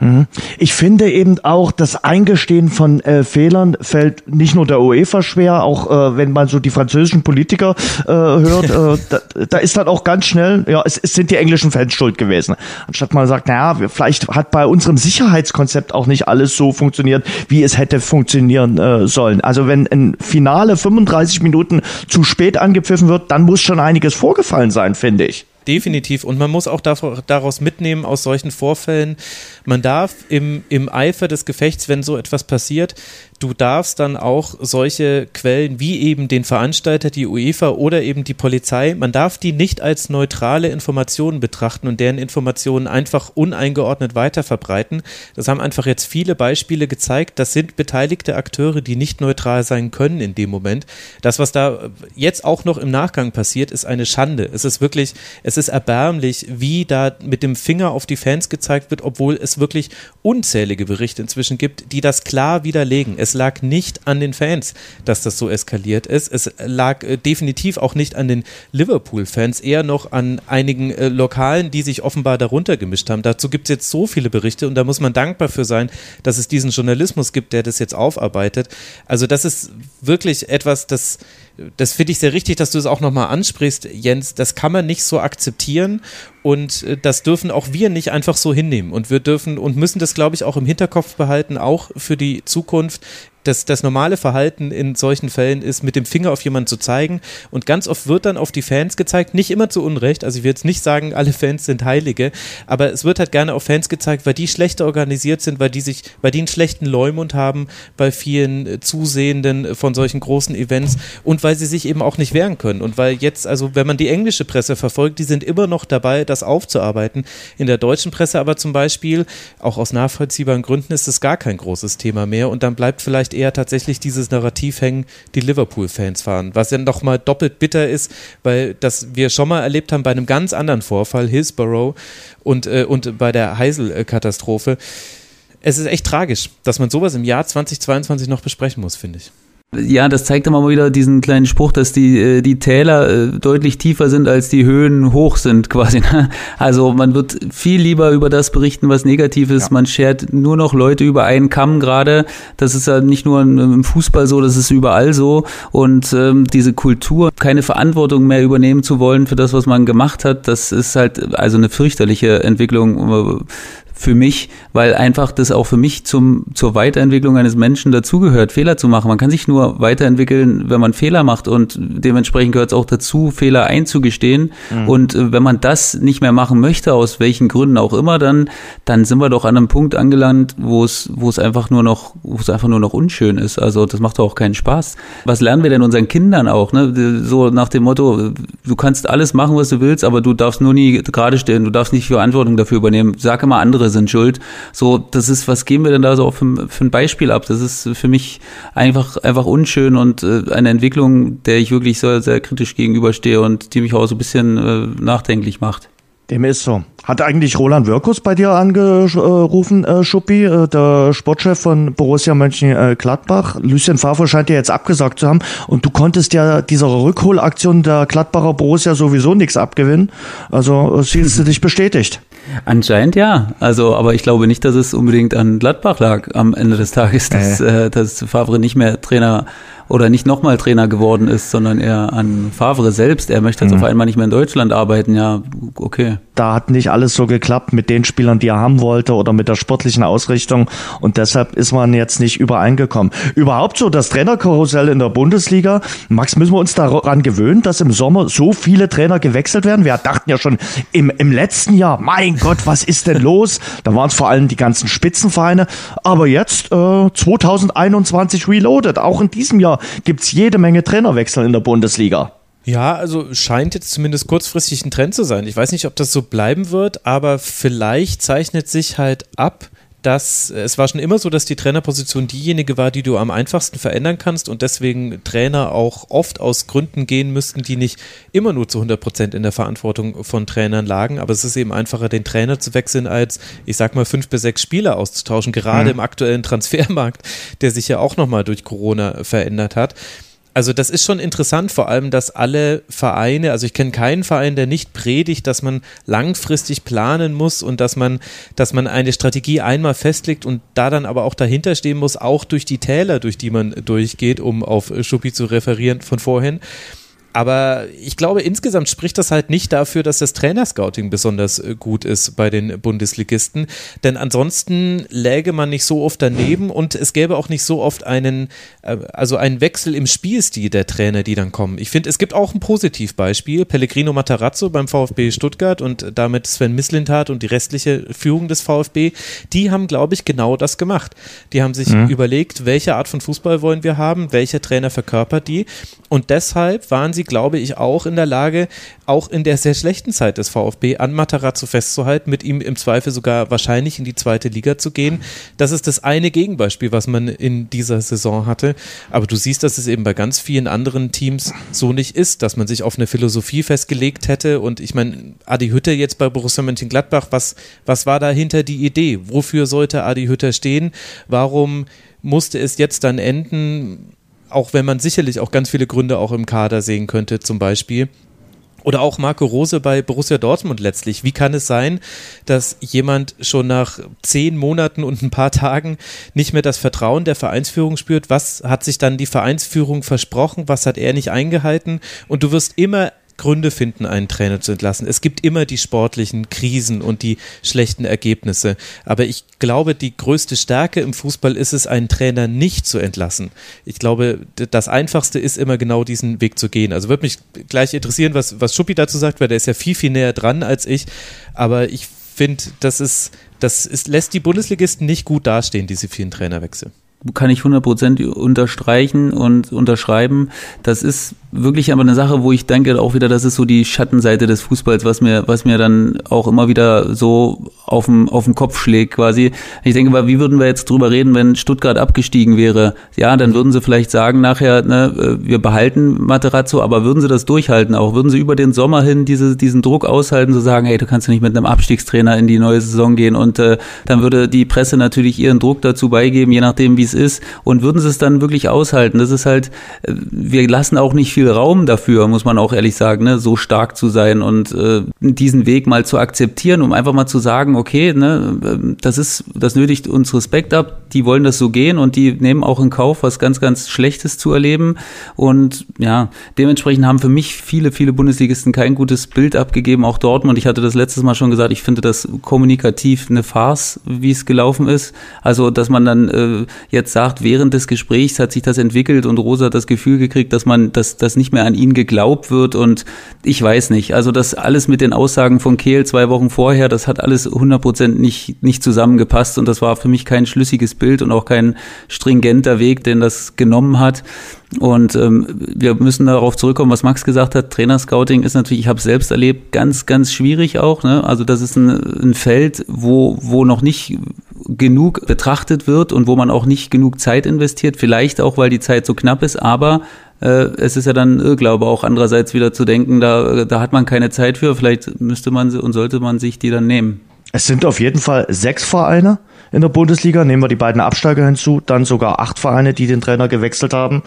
Mhm. Ich finde eben auch, das Eingestehen von äh, Fehlern fällt nicht nur der UEFA schwer, auch äh, wenn man so die französischen Politiker äh, hört, äh, *laughs* da, da, ist dann auch ganz schnell, ja, es, es, sind die englischen Fans schuld gewesen. Anstatt man sagt, naja, vielleicht hat bei unserem Sicherheitskonzept auch nicht alles so funktioniert, wie es hätte funktionieren äh, sollen. Also wenn ein Finale 35 Minuten zu spät angepfiffen wird, dann muss schon einiges vorgefallen sein, finde ich. Definitiv. Und man muss auch daraus mitnehmen aus solchen Vorfällen, man darf im, im Eifer des Gefechts, wenn so etwas passiert, du darfst dann auch solche Quellen wie eben den Veranstalter, die UEFA oder eben die Polizei, man darf die nicht als neutrale Informationen betrachten und deren Informationen einfach uneingeordnet weiterverbreiten. Das haben einfach jetzt viele Beispiele gezeigt. Das sind beteiligte Akteure, die nicht neutral sein können in dem Moment. Das, was da jetzt auch noch im Nachgang passiert, ist eine Schande. Es ist wirklich, es ist erbärmlich, wie da mit dem Finger auf die Fans gezeigt wird, obwohl es wirklich unzählige Berichte inzwischen gibt, die das klar widerlegen. Es lag nicht an den Fans, dass das so eskaliert ist. Es lag äh, definitiv auch nicht an den Liverpool-Fans, eher noch an einigen äh, Lokalen, die sich offenbar darunter gemischt haben. Dazu gibt es jetzt so viele Berichte und da muss man dankbar für sein, dass es diesen Journalismus gibt, der das jetzt aufarbeitet. Also das ist wirklich etwas, das das finde ich sehr richtig, dass du es auch nochmal ansprichst, Jens. Das kann man nicht so akzeptieren und äh, das dürfen auch wir nicht einfach so hinnehmen. Und wir dürfen und müssen das, glaube ich, auch im Hinterkopf behalten, auch für die Zukunft das, das normale Verhalten in solchen Fällen ist, mit dem Finger auf jemanden zu zeigen. Und ganz oft wird dann auf die Fans gezeigt, nicht immer zu Unrecht. Also ich will jetzt nicht sagen, alle Fans sind Heilige, aber es wird halt gerne auf Fans gezeigt, weil die schlechter organisiert sind, weil die sich, weil die einen schlechten Leumund haben bei vielen äh, Zusehenden von solchen großen Events und weil sie sich eben auch nicht wehren können. Und weil jetzt, also wenn man die englische Presse verfolgt, die sind immer noch dabei, das aufzuarbeiten. In der deutschen Presse aber zum Beispiel, auch aus nachvollziehbaren Gründen, ist es gar kein großes Thema mehr. Und dann bleibt vielleicht eher tatsächlich dieses Narrativ hängen, die Liverpool-Fans fahren. Was ja nochmal doppelt bitter ist, weil das wir schon mal erlebt haben bei einem ganz anderen Vorfall, Hillsborough und, äh, und bei der Heisel-Katastrophe. Es ist echt tragisch, dass man sowas im Jahr 2022 noch besprechen muss, finde ich. Ja, das zeigt immer mal wieder diesen kleinen Spruch, dass die, äh, die Täler äh, deutlich tiefer sind, als die Höhen hoch sind, quasi. Ne? Also man wird viel lieber über das berichten, was negativ ist. Ja. Man schert nur noch Leute über einen Kamm gerade. Das ist ja nicht nur im Fußball so, das ist überall so. Und ähm, diese Kultur, keine Verantwortung mehr übernehmen zu wollen für das, was man gemacht hat, das ist halt also eine fürchterliche Entwicklung für mich, weil einfach das auch für mich zum, zur Weiterentwicklung eines Menschen dazugehört, Fehler zu machen. Man kann sich nur weiterentwickeln, wenn man Fehler macht und dementsprechend gehört es auch dazu, Fehler einzugestehen. Mhm. Und äh, wenn man das nicht mehr machen möchte, aus welchen Gründen auch immer, dann, dann sind wir doch an einem Punkt angelangt, wo es, wo es einfach nur noch, wo es einfach nur noch unschön ist. Also das macht doch auch keinen Spaß. Was lernen wir denn unseren Kindern auch? Ne? So nach dem Motto, du kannst alles machen, was du willst, aber du darfst nur nie gerade stehen, du darfst nicht Verantwortung dafür übernehmen. Sag immer andere sind schuld. So, das ist, was geben wir denn da so für, für ein Beispiel ab? Das ist für mich einfach, einfach unschön und äh, eine Entwicklung, der ich wirklich sehr, sehr kritisch gegenüberstehe und die mich auch so ein bisschen äh, nachdenklich macht. Dem ist so. Hat eigentlich Roland Wirkus bei dir angerufen, äh, Schuppi, äh, der Sportchef von Borussia Mönchengladbach? Lucien Favre scheint ja jetzt abgesagt zu haben und du konntest ja dieser Rückholaktion der Gladbacher Borussia sowieso nichts abgewinnen. Also äh, siehst du dich bestätigt. Anscheinend ja. Also, aber ich glaube nicht, dass es unbedingt an Gladbach lag am Ende des Tages, dass, äh. äh, dass Favre nicht mehr Trainer oder nicht nochmal Trainer geworden ist, sondern er an Favre selbst. Er möchte jetzt mhm. auf einmal nicht mehr in Deutschland arbeiten. Ja, okay. Da hat nicht alles so geklappt mit den Spielern, die er haben wollte oder mit der sportlichen Ausrichtung. Und deshalb ist man jetzt nicht übereingekommen. Überhaupt so das Trainerkarussell in der Bundesliga. Max, müssen wir uns daran gewöhnen, dass im Sommer so viele Trainer gewechselt werden? Wir dachten ja schon im, im letzten Jahr, mein Gott, was ist denn los? Da waren es vor allem die ganzen Spitzenvereine. Aber jetzt äh, 2021 reloaded. Auch in diesem Jahr gibt es jede Menge Trainerwechsel in der Bundesliga. Ja, also scheint jetzt zumindest kurzfristig ein Trend zu sein. Ich weiß nicht, ob das so bleiben wird, aber vielleicht zeichnet sich halt ab, dass es war schon immer so, dass die Trainerposition diejenige war, die du am einfachsten verändern kannst und deswegen Trainer auch oft aus Gründen gehen müssten, die nicht immer nur zu 100 Prozent in der Verantwortung von Trainern lagen. Aber es ist eben einfacher, den Trainer zu wechseln, als ich sag mal fünf bis sechs Spieler auszutauschen, gerade mhm. im aktuellen Transfermarkt, der sich ja auch nochmal durch Corona verändert hat. Also das ist schon interessant, vor allem, dass alle Vereine, also ich kenne keinen Verein, der nicht predigt, dass man langfristig planen muss und dass man, dass man eine Strategie einmal festlegt und da dann aber auch dahinter stehen muss, auch durch die Täler, durch die man durchgeht, um auf Schuppi zu referieren von vorhin. Aber ich glaube, insgesamt spricht das halt nicht dafür, dass das Trainerscouting besonders äh, gut ist bei den Bundesligisten. Denn ansonsten läge man nicht so oft daneben und es gäbe auch nicht so oft einen, äh, also einen Wechsel im Spielstil der Trainer, die dann kommen. Ich finde, es gibt auch ein Positivbeispiel. Pellegrino Matarazzo beim VfB Stuttgart und damit Sven Mislintat und die restliche Führung des VfB, die haben, glaube ich, genau das gemacht. Die haben sich mhm. überlegt, welche Art von Fußball wollen wir haben, welcher Trainer verkörpert die und deshalb waren sie, glaube ich, auch in der Lage, auch in der sehr schlechten Zeit des VfB an Matarazzo festzuhalten, mit ihm im Zweifel sogar wahrscheinlich in die zweite Liga zu gehen. Das ist das eine Gegenbeispiel, was man in dieser Saison hatte. Aber du siehst, dass es eben bei ganz vielen anderen Teams so nicht ist, dass man sich auf eine Philosophie festgelegt hätte. Und ich meine, Adi Hütter jetzt bei Borussia Mönchengladbach, was, was war dahinter die Idee? Wofür sollte Adi Hütter stehen? Warum musste es jetzt dann enden? Auch wenn man sicherlich auch ganz viele Gründe auch im Kader sehen könnte, zum Beispiel. Oder auch Marco Rose bei Borussia Dortmund letztlich. Wie kann es sein, dass jemand schon nach zehn Monaten und ein paar Tagen nicht mehr das Vertrauen der Vereinsführung spürt? Was hat sich dann die Vereinsführung versprochen? Was hat er nicht eingehalten? Und du wirst immer Gründe finden, einen Trainer zu entlassen. Es gibt immer die sportlichen Krisen und die schlechten Ergebnisse. Aber ich glaube, die größte Stärke im Fußball ist es, einen Trainer nicht zu entlassen. Ich glaube, das Einfachste ist immer genau diesen Weg zu gehen. Also würde mich gleich interessieren, was, was Schuppi dazu sagt, weil der ist ja viel, viel näher dran als ich. Aber ich finde, das ist, das ist, lässt die Bundesligisten nicht gut dastehen, diese vielen Trainerwechsel kann ich 100% unterstreichen und unterschreiben. Das ist wirklich aber eine Sache, wo ich denke auch wieder, das ist so die Schattenseite des Fußballs, was mir, was mir dann auch immer wieder so auf den, auf den Kopf schlägt quasi. Ich denke wie würden wir jetzt drüber reden, wenn Stuttgart abgestiegen wäre? Ja, dann würden sie vielleicht sagen nachher, ne, äh, wir behalten Materazzo, aber würden sie das durchhalten auch? Würden sie über den Sommer hin diese, diesen Druck aushalten, zu sagen, hey, du kannst ja nicht mit einem Abstiegstrainer in die neue Saison gehen und äh, dann würde die Presse natürlich ihren Druck dazu beigeben, je nachdem, wie es ist und würden sie es dann wirklich aushalten? Das ist halt, äh, wir lassen auch nicht viel viel Raum dafür, muss man auch ehrlich sagen, ne, so stark zu sein und äh, diesen Weg mal zu akzeptieren, um einfach mal zu sagen, okay, ne, ähm, das ist, das nötigt uns Respekt ab, die wollen das so gehen und die nehmen auch in Kauf, was ganz, ganz Schlechtes zu erleben. Und ja, dementsprechend haben für mich viele, viele Bundesligisten kein gutes Bild abgegeben, auch Dortmund. Ich hatte das letztes Mal schon gesagt, ich finde das kommunikativ eine Farce, wie es gelaufen ist. Also, dass man dann äh, jetzt jetzt sagt, während des Gesprächs hat sich das entwickelt und Rosa hat das Gefühl gekriegt, dass man, dass, dass nicht mehr an ihn geglaubt wird und ich weiß nicht. Also das alles mit den Aussagen von Kehl zwei Wochen vorher, das hat alles 100 Prozent nicht, nicht zusammengepasst und das war für mich kein schlüssiges Bild und auch kein stringenter Weg, den das genommen hat. Und ähm, wir müssen darauf zurückkommen, was Max gesagt hat. Trainerscouting ist natürlich, ich habe es selbst erlebt, ganz, ganz schwierig auch. Ne? Also das ist ein, ein Feld, wo, wo noch nicht genug betrachtet wird und wo man auch nicht genug Zeit investiert. Vielleicht auch, weil die Zeit so knapp ist, aber äh, es ist ja dann Irrglaube auch andererseits wieder zu denken, da, da hat man keine Zeit für. Vielleicht müsste man sie und sollte man sich die dann nehmen. Es sind auf jeden Fall sechs Vereine in der Bundesliga. Nehmen wir die beiden Absteiger hinzu, dann sogar acht Vereine, die den Trainer gewechselt haben.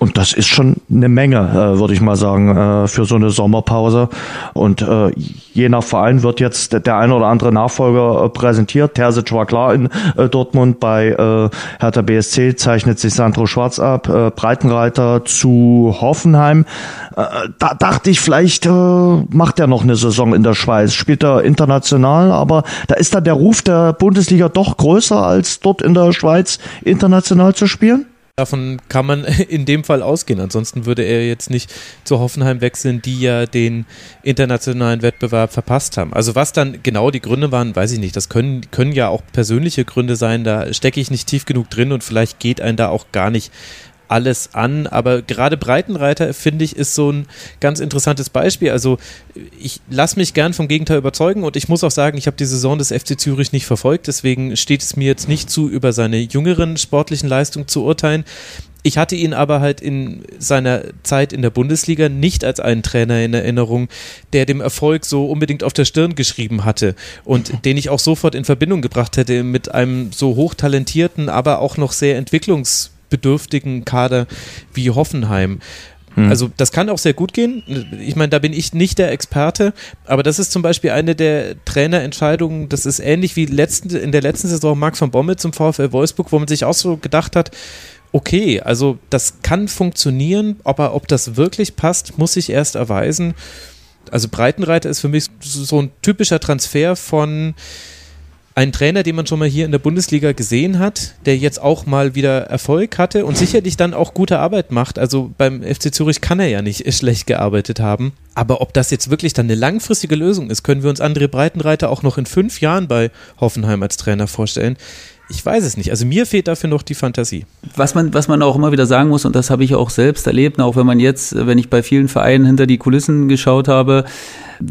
Und das ist schon eine Menge, äh, würde ich mal sagen, äh, für so eine Sommerpause. Und äh, je nach Verein wird jetzt der ein oder andere Nachfolger äh, präsentiert. Terzic war klar in äh, Dortmund. Bei äh, Hertha BSC zeichnet sich Sandro Schwarz ab. Äh, Breitenreiter zu Hoffenheim. Äh, da dachte ich, vielleicht äh, macht er noch eine Saison in der Schweiz. Spielt er international, aber da ist dann der Ruf der Bundesliga doch größer, als dort in der Schweiz international zu spielen. Davon kann man *laughs* in dem Fall ausgehen. Ansonsten würde er jetzt nicht zu Hoffenheim wechseln, die ja den internationalen Wettbewerb verpasst haben. Also was dann genau die Gründe waren, weiß ich nicht. Das können, können ja auch persönliche Gründe sein. Da stecke ich nicht tief genug drin und vielleicht geht ein da auch gar nicht alles an. Aber gerade Breitenreiter, finde ich, ist so ein ganz interessantes Beispiel. Also ich lasse mich gern vom Gegenteil überzeugen und ich muss auch sagen, ich habe die Saison des FC Zürich nicht verfolgt. Deswegen steht es mir jetzt nicht zu, über seine jüngeren sportlichen Leistungen zu urteilen. Ich hatte ihn aber halt in seiner Zeit in der Bundesliga nicht als einen Trainer in Erinnerung, der dem Erfolg so unbedingt auf der Stirn geschrieben hatte und *laughs* den ich auch sofort in Verbindung gebracht hätte mit einem so hochtalentierten, aber auch noch sehr entwicklungs bedürftigen Kader wie Hoffenheim. Hm. Also das kann auch sehr gut gehen. Ich meine, da bin ich nicht der Experte, aber das ist zum Beispiel eine der Trainerentscheidungen, das ist ähnlich wie letzten, in der letzten Saison Max von Bommel zum VfL Wolfsburg, wo man sich auch so gedacht hat, okay, also das kann funktionieren, aber ob das wirklich passt, muss sich erst erweisen. Also Breitenreiter ist für mich so ein typischer Transfer von ein Trainer, den man schon mal hier in der Bundesliga gesehen hat, der jetzt auch mal wieder Erfolg hatte und sicherlich dann auch gute Arbeit macht. Also beim FC Zürich kann er ja nicht schlecht gearbeitet haben. Aber ob das jetzt wirklich dann eine langfristige Lösung ist, können wir uns André Breitenreiter auch noch in fünf Jahren bei Hoffenheim als Trainer vorstellen. Ich weiß es nicht. Also mir fehlt dafür noch die Fantasie. Was man, was man auch immer wieder sagen muss, und das habe ich auch selbst erlebt, auch wenn man jetzt, wenn ich bei vielen Vereinen hinter die Kulissen geschaut habe,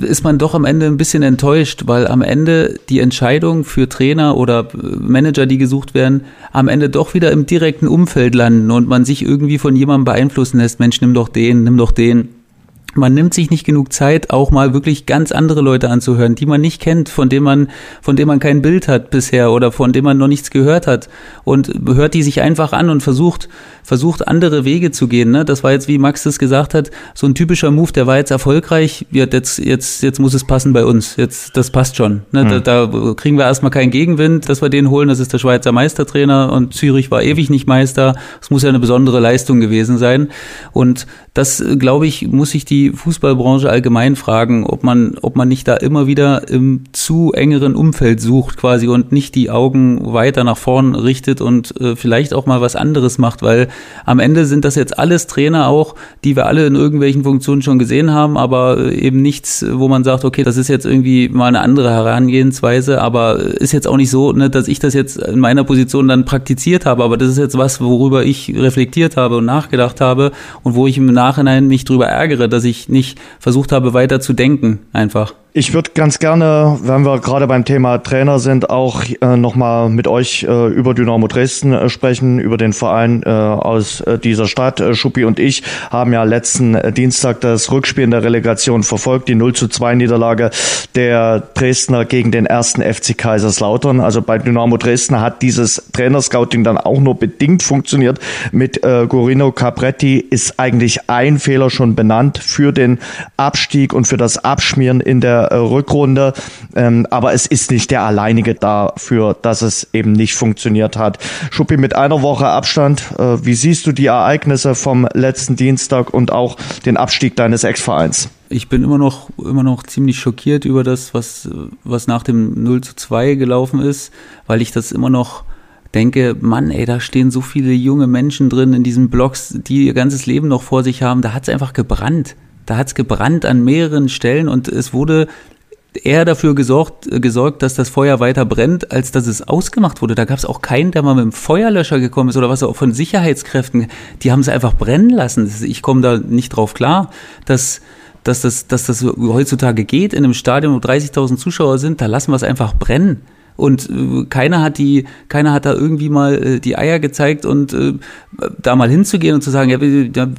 ist man doch am Ende ein bisschen enttäuscht, weil am Ende die Entscheidung für Trainer oder Manager, die gesucht werden, am Ende doch wieder im direkten Umfeld landen und man sich irgendwie von jemandem beeinflussen lässt. Mensch, nimm doch den, nimm doch den man nimmt sich nicht genug Zeit, auch mal wirklich ganz andere Leute anzuhören, die man nicht kennt, von denen man, von denen man kein Bild hat bisher oder von denen man noch nichts gehört hat und hört die sich einfach an und versucht, versucht andere Wege zu gehen. Ne? Das war jetzt, wie Max das gesagt hat, so ein typischer Move, der war jetzt erfolgreich. Jetzt, jetzt, jetzt muss es passen bei uns. Jetzt, das passt schon. Ne? Mhm. Da, da kriegen wir erstmal keinen Gegenwind, dass wir den holen. Das ist der Schweizer Meistertrainer und Zürich war ewig nicht Meister. Es muss ja eine besondere Leistung gewesen sein. Und das, glaube ich, muss sich die Fußballbranche allgemein fragen, ob man, ob man nicht da immer wieder im zu engeren Umfeld sucht quasi und nicht die Augen weiter nach vorn richtet und äh, vielleicht auch mal was anderes macht, weil am Ende sind das jetzt alles Trainer auch, die wir alle in irgendwelchen Funktionen schon gesehen haben, aber äh, eben nichts, wo man sagt, okay, das ist jetzt irgendwie mal eine andere Herangehensweise, aber ist jetzt auch nicht so, ne, dass ich das jetzt in meiner Position dann praktiziert habe, aber das ist jetzt was, worüber ich reflektiert habe und nachgedacht habe und wo ich im Nachhinein mich drüber ärgere, dass ich nicht versucht habe, weiter zu denken, einfach. Ich würde ganz gerne, wenn wir gerade beim Thema Trainer sind, auch äh, nochmal mit euch äh, über Dynamo Dresden äh, sprechen, über den Verein äh, aus äh, dieser Stadt. Äh, Schuppi und ich haben ja letzten äh, Dienstag das Rückspiel in der Relegation verfolgt, die 0 zu 2 Niederlage der Dresdner gegen den ersten FC Kaiserslautern. Also bei Dynamo Dresden hat dieses Trainerscouting dann auch nur bedingt funktioniert. Mit äh, Gorino Capretti ist eigentlich ein Fehler schon benannt für den Abstieg und für das Abschmieren in der äh, Rückrunde. Ähm, aber es ist nicht der alleinige dafür, dass es eben nicht funktioniert hat. Schuppi, mit einer Woche Abstand, äh, wie siehst du die Ereignisse vom letzten Dienstag und auch den Abstieg deines Ex-Vereins? Ich bin immer noch, immer noch ziemlich schockiert über das, was, was nach dem 0 zu 2 gelaufen ist, weil ich das immer noch denke, Mann, ey, da stehen so viele junge Menschen drin in diesen Blogs, die ihr ganzes Leben noch vor sich haben. Da hat es einfach gebrannt. Da hat es gebrannt an mehreren Stellen und es wurde eher dafür gesorgt, gesorgt, dass das Feuer weiter brennt, als dass es ausgemacht wurde. Da gab es auch keinen, der mal mit dem Feuerlöscher gekommen ist oder was auch von Sicherheitskräften. Die haben es einfach brennen lassen. Ich komme da nicht drauf klar, dass dass das, dass das heutzutage geht in einem Stadion, wo 30.000 Zuschauer sind, da lassen wir es einfach brennen und äh, keiner hat die, keiner hat da irgendwie mal äh, die Eier gezeigt und äh, da mal hinzugehen und zu sagen, ja,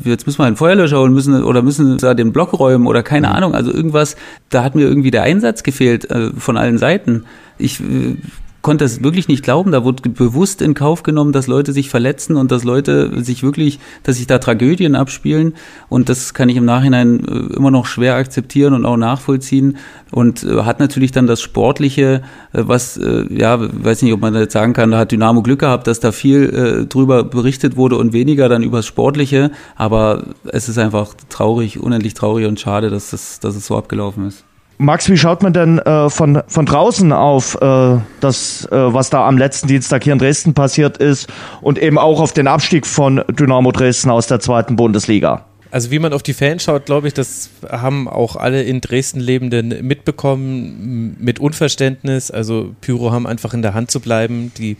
jetzt müssen wir einen Feuerlöscher holen müssen oder müssen da den Block räumen oder keine mhm. Ahnung, also irgendwas, da hat mir irgendwie der Einsatz gefehlt äh, von allen Seiten. Ich äh, konnte es wirklich nicht glauben. Da wurde bewusst in Kauf genommen, dass Leute sich verletzen und dass Leute sich wirklich, dass sich da Tragödien abspielen. Und das kann ich im Nachhinein äh, immer noch schwer akzeptieren und auch nachvollziehen. Und äh, hat natürlich dann das Sportliche, äh, was, ja, weiß nicht, ob man jetzt sagen kann, da hat Dynamo Glück gehabt, dass da viel drüber berichtet wurde und weniger dann übers Sportliche. Aber es ist einfach traurig, unendlich traurig und schade, dass, das, dass es so abgelaufen ist. Max, wie schaut man denn äh, von, von draußen auf äh, das, äh, was da am letzten Dienstag hier in Dresden passiert ist und eben auch auf den Abstieg von Dynamo Dresden aus der zweiten Bundesliga? Also wie man auf die Fans schaut, glaube ich, das haben auch alle in Dresden Lebenden mitbekommen, mit Unverständnis. Also Pyro haben einfach in der Hand zu bleiben. Die,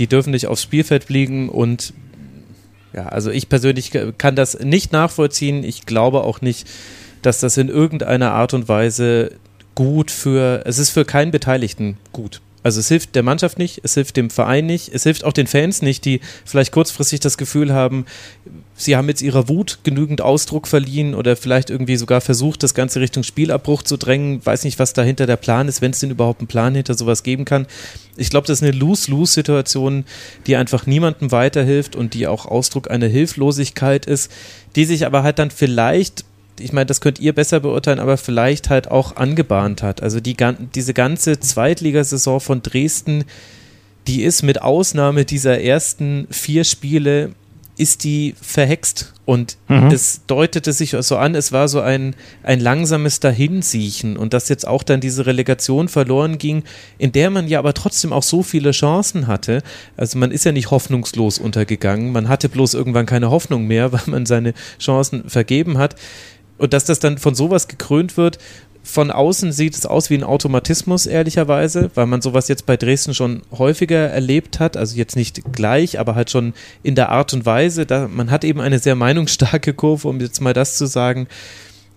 die dürfen nicht aufs Spielfeld fliegen und ja, also ich persönlich kann das nicht nachvollziehen. Ich glaube auch nicht, dass das in irgendeiner Art und Weise gut für, es ist für keinen Beteiligten gut. Also es hilft der Mannschaft nicht, es hilft dem Verein nicht, es hilft auch den Fans nicht, die vielleicht kurzfristig das Gefühl haben, sie haben jetzt ihrer Wut genügend Ausdruck verliehen oder vielleicht irgendwie sogar versucht, das Ganze Richtung Spielabbruch zu drängen. Weiß nicht, was dahinter der Plan ist, wenn es denn überhaupt einen Plan hinter sowas geben kann. Ich glaube, das ist eine Lose-Lose-Situation, die einfach niemandem weiterhilft und die auch Ausdruck einer Hilflosigkeit ist, die sich aber halt dann vielleicht ich meine, das könnt ihr besser beurteilen, aber vielleicht halt auch angebahnt hat. Also die, diese ganze Zweitligasaison von Dresden, die ist mit Ausnahme dieser ersten vier Spiele, ist die verhext. Und mhm. es deutete sich so an, es war so ein, ein langsames Dahinsiechen und dass jetzt auch dann diese Relegation verloren ging, in der man ja aber trotzdem auch so viele Chancen hatte. Also man ist ja nicht hoffnungslos untergegangen, man hatte bloß irgendwann keine Hoffnung mehr, *laughs* weil man seine Chancen vergeben hat. Und dass das dann von sowas gekrönt wird, von außen sieht es aus wie ein Automatismus, ehrlicherweise, weil man sowas jetzt bei Dresden schon häufiger erlebt hat. Also jetzt nicht gleich, aber halt schon in der Art und Weise. Da, man hat eben eine sehr meinungsstarke Kurve, um jetzt mal das zu sagen.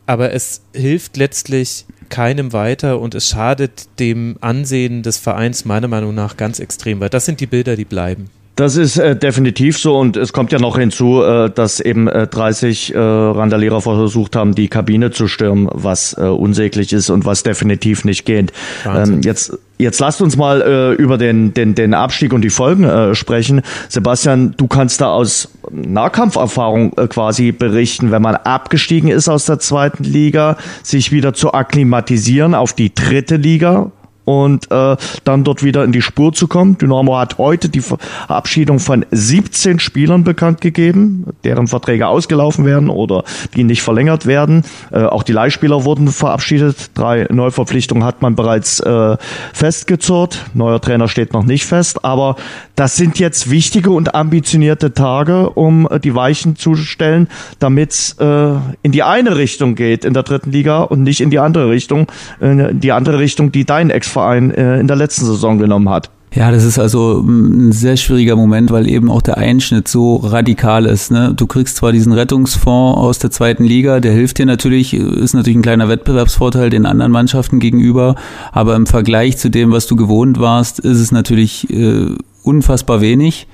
Aber es hilft letztlich keinem weiter und es schadet dem Ansehen des Vereins meiner Meinung nach ganz extrem, weil das sind die Bilder, die bleiben. Das ist äh, definitiv so und es kommt ja noch hinzu, äh, dass eben äh, 30 äh, Randalierer versucht haben, die Kabine zu stürmen, was äh, unsäglich ist und was definitiv nicht geht. Ähm, jetzt Jetzt lasst uns mal äh, über den, den, den Abstieg und die Folgen äh, sprechen. Sebastian, du kannst da aus Nahkampferfahrung äh, quasi berichten, wenn man abgestiegen ist aus der zweiten Liga, sich wieder zu akklimatisieren auf die dritte Liga, und äh, dann dort wieder in die Spur zu kommen. Dynamo hat heute die Verabschiedung von 17 Spielern bekannt gegeben, deren Verträge ausgelaufen werden oder die nicht verlängert werden. Äh, auch die Leihspieler wurden verabschiedet. Drei Neuverpflichtungen hat man bereits äh, festgezurrt. Neuer Trainer steht noch nicht fest, aber das sind jetzt wichtige und ambitionierte Tage, um äh, die Weichen zu stellen, damit es äh, in die eine Richtung geht in der dritten Liga und nicht in die andere Richtung, in die andere Richtung, die dein ex Verein äh, in der letzten Saison genommen hat. Ja, das ist also ein sehr schwieriger Moment, weil eben auch der Einschnitt so radikal ist. Ne? Du kriegst zwar diesen Rettungsfonds aus der zweiten Liga, der hilft dir natürlich, ist natürlich ein kleiner Wettbewerbsvorteil den anderen Mannschaften gegenüber, aber im Vergleich zu dem, was du gewohnt warst, ist es natürlich äh, unfassbar wenig.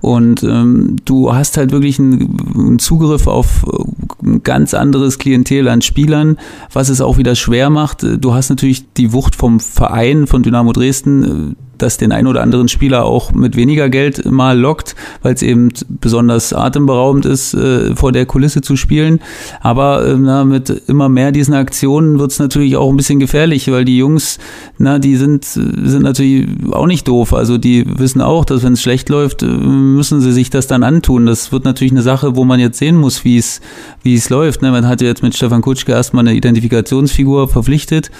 Und ähm, du hast halt wirklich einen, einen Zugriff auf ein ganz anderes Klientel an Spielern, was es auch wieder schwer macht. Du hast natürlich die Wucht vom Verein von Dynamo Dresden das den ein oder anderen Spieler auch mit weniger Geld mal lockt, weil es eben besonders atemberaubend ist, äh, vor der Kulisse zu spielen. Aber äh, na, mit immer mehr diesen Aktionen wird es natürlich auch ein bisschen gefährlich, weil die Jungs, na, die sind, sind natürlich auch nicht doof. Also die wissen auch, dass wenn es schlecht läuft, äh, müssen sie sich das dann antun. Das wird natürlich eine Sache, wo man jetzt sehen muss, wie es läuft. Ne? Man hat ja jetzt mit Stefan Kutschke erstmal eine Identifikationsfigur verpflichtet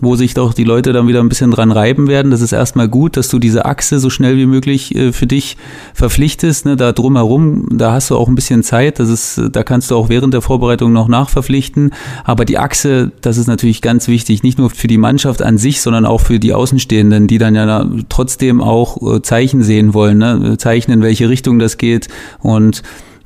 wo sich doch die Leute dann wieder ein bisschen dran reiben werden. Das ist erstmal gut, dass du diese Achse so schnell wie möglich äh, für dich verpflichtest. Ne? Da drumherum, da hast du auch ein bisschen Zeit. Das ist, da kannst du auch während der Vorbereitung noch nachverpflichten. Aber die Achse, das ist natürlich ganz wichtig, nicht nur für die Mannschaft an sich, sondern auch für die Außenstehenden, die dann ja trotzdem auch äh, Zeichen sehen wollen, ne? Zeichen in welche Richtung das geht und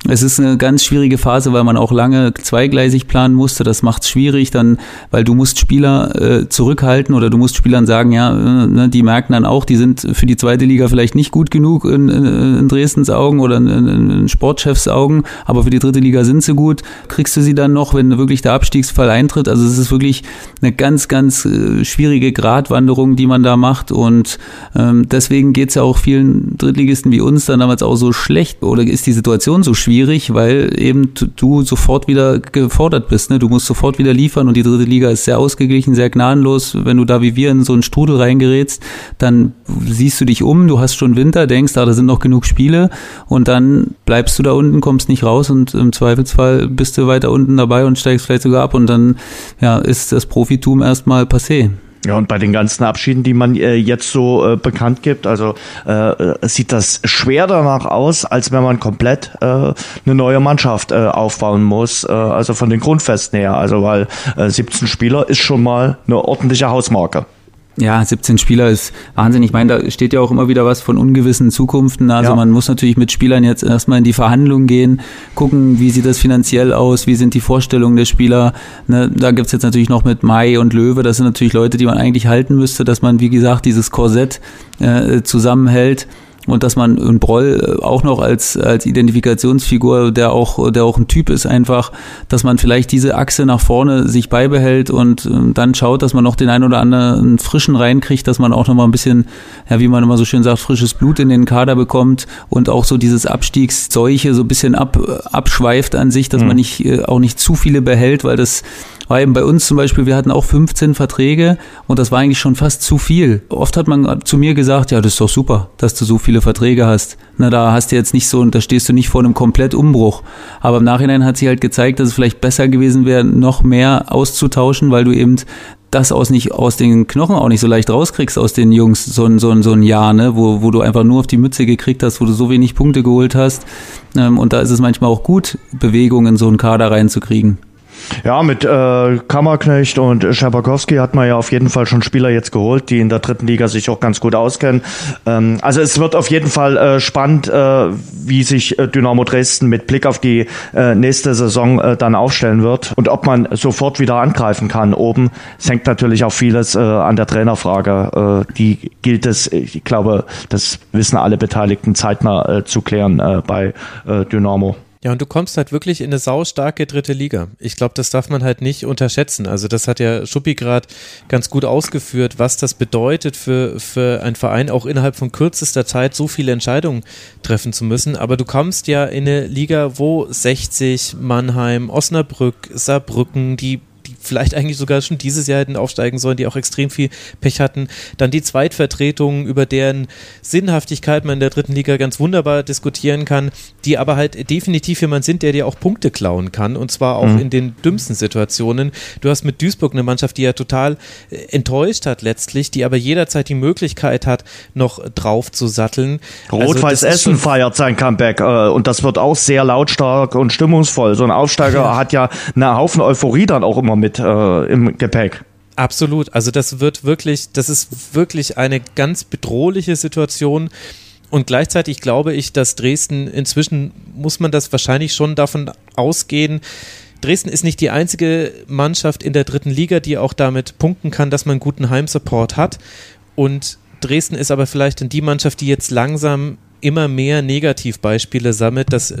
es ist eine ganz schwierige Phase, weil man auch lange zweigleisig planen musste. Das macht es schwierig, dann, weil du musst Spieler äh, zurückhalten oder du musst Spielern sagen, ja, äh, ne, die merken dann auch, die sind für die zweite Liga vielleicht nicht gut genug in, in, in Dresdens Augen oder in, in, Sportchefs Augen, aber für die dritte Liga sind sie gut. Kriegst du sie dann noch, wenn wirklich der Abstiegsfall eintritt? Also es ist wirklich eine ganz, ganz äh, schwierige Gratwanderung, die man da macht und ähm, deswegen geht es ja auch vielen Drittligisten wie uns dann damals auch so schlecht oder ist die Situation so schwierig schwierig, weil eben du sofort wieder gefordert bist. Ne? Du musst sofort wieder liefern und die dritte Liga ist sehr ausgeglichen, sehr gnadenlos. Wenn du da wie wir in so einen Strudel reingerätst, dann siehst du dich um, du hast schon Winter, denkst, ah, da sind noch genug Spiele und dann bleibst du da unten, kommst nicht raus und im Zweifelsfall bist du weiter unten dabei und steigst vielleicht sogar ab und dann ja, ist das Profitum erstmal passé. Ja, und bei den ganzen Abschieden, die man äh, jetzt so äh, bekannt gibt, also äh, sieht das schwer danach aus, als wenn man komplett äh, eine neue Mannschaft äh, aufbauen muss, äh, also von den Grundfesten her. Also weil äh, 17 Spieler ist schon mal eine ordentliche Hausmarke. Ja, 17 Spieler ist Wahnsinn. Ich meine, da steht ja auch immer wieder was von ungewissen Zukunften. Also ja. man muss natürlich mit Spielern jetzt erstmal in die Verhandlungen gehen, gucken, wie sieht das finanziell aus, wie sind die Vorstellungen der Spieler. Ne, da gibt's jetzt natürlich noch mit Mai und Löwe, das sind natürlich Leute, die man eigentlich halten müsste, dass man, wie gesagt, dieses Korsett äh, zusammenhält und dass man in Broll äh, auch noch als, als Identifikationsfigur, der auch, der auch ein Typ ist, einfach, dass man vielleicht diese Achse nach vorne sich beibehält und ähm, dann schaut, dass man noch den einen oder anderen frischen reinkriegt, dass man auch noch mal ein bisschen, ja, wie man immer so schön sagt, frisches Blut in den Kader bekommt und auch so dieses Abstiegsseuche so ein bisschen ab, abschweift an sich, dass mhm. man nicht, äh, auch nicht zu viele behält, weil das war eben bei uns zum Beispiel, wir hatten auch 15 Verträge und das war eigentlich schon fast zu viel. Oft hat man zu mir gesagt, ja, das ist doch super, dass du so viele Verträge hast. Na, da hast du jetzt nicht so, da stehst du nicht vor einem Komplettumbruch. Aber im Nachhinein hat sich halt gezeigt, dass es vielleicht besser gewesen wäre, noch mehr auszutauschen, weil du eben das aus nicht aus den Knochen auch nicht so leicht rauskriegst aus den Jungs so ein so ein so ein Jahr ne wo wo du einfach nur auf die Mütze gekriegt hast wo du so wenig Punkte geholt hast ähm, und da ist es manchmal auch gut Bewegung in so einen Kader reinzukriegen ja, mit äh, Kammerknecht und Scherbakowski hat man ja auf jeden Fall schon Spieler jetzt geholt, die in der dritten Liga sich auch ganz gut auskennen. Ähm, also es wird auf jeden Fall äh, spannend, äh, wie sich äh, Dynamo Dresden mit Blick auf die äh, nächste Saison äh, dann aufstellen wird und ob man sofort wieder angreifen kann. Oben es hängt natürlich auch vieles äh, an der Trainerfrage. Äh, die gilt es, ich glaube, das wissen alle Beteiligten zeitnah äh, zu klären äh, bei äh, Dynamo. Ja, und du kommst halt wirklich in eine saustarke dritte Liga. Ich glaube, das darf man halt nicht unterschätzen. Also das hat ja Schuppi gerade ganz gut ausgeführt, was das bedeutet für, für einen Verein, auch innerhalb von kürzester Zeit so viele Entscheidungen treffen zu müssen. Aber du kommst ja in eine Liga, wo 60, Mannheim, Osnabrück, Saarbrücken, die vielleicht eigentlich sogar schon dieses Jahr hätten aufsteigen sollen, die auch extrem viel Pech hatten. Dann die Zweitvertretungen, über deren Sinnhaftigkeit man in der dritten Liga ganz wunderbar diskutieren kann, die aber halt definitiv jemand sind, der dir auch Punkte klauen kann und zwar auch mhm. in den dümmsten Situationen. Du hast mit Duisburg eine Mannschaft, die ja total äh, enttäuscht hat letztlich, die aber jederzeit die Möglichkeit hat, noch drauf zu satteln. Rot-Weiß also Essen feiert sein Comeback äh, und das wird auch sehr lautstark und stimmungsvoll. So ein Aufsteiger ja. hat ja einen Haufen Euphorie dann auch immer mit mit äh, im Gepäck. Absolut. Also das wird wirklich, das ist wirklich eine ganz bedrohliche Situation. Und gleichzeitig glaube ich, dass Dresden inzwischen muss man das wahrscheinlich schon davon ausgehen. Dresden ist nicht die einzige Mannschaft in der dritten Liga, die auch damit punkten kann, dass man guten Heimsupport hat. Und Dresden ist aber vielleicht dann die Mannschaft, die jetzt langsam immer mehr Negativbeispiele sammelt, dass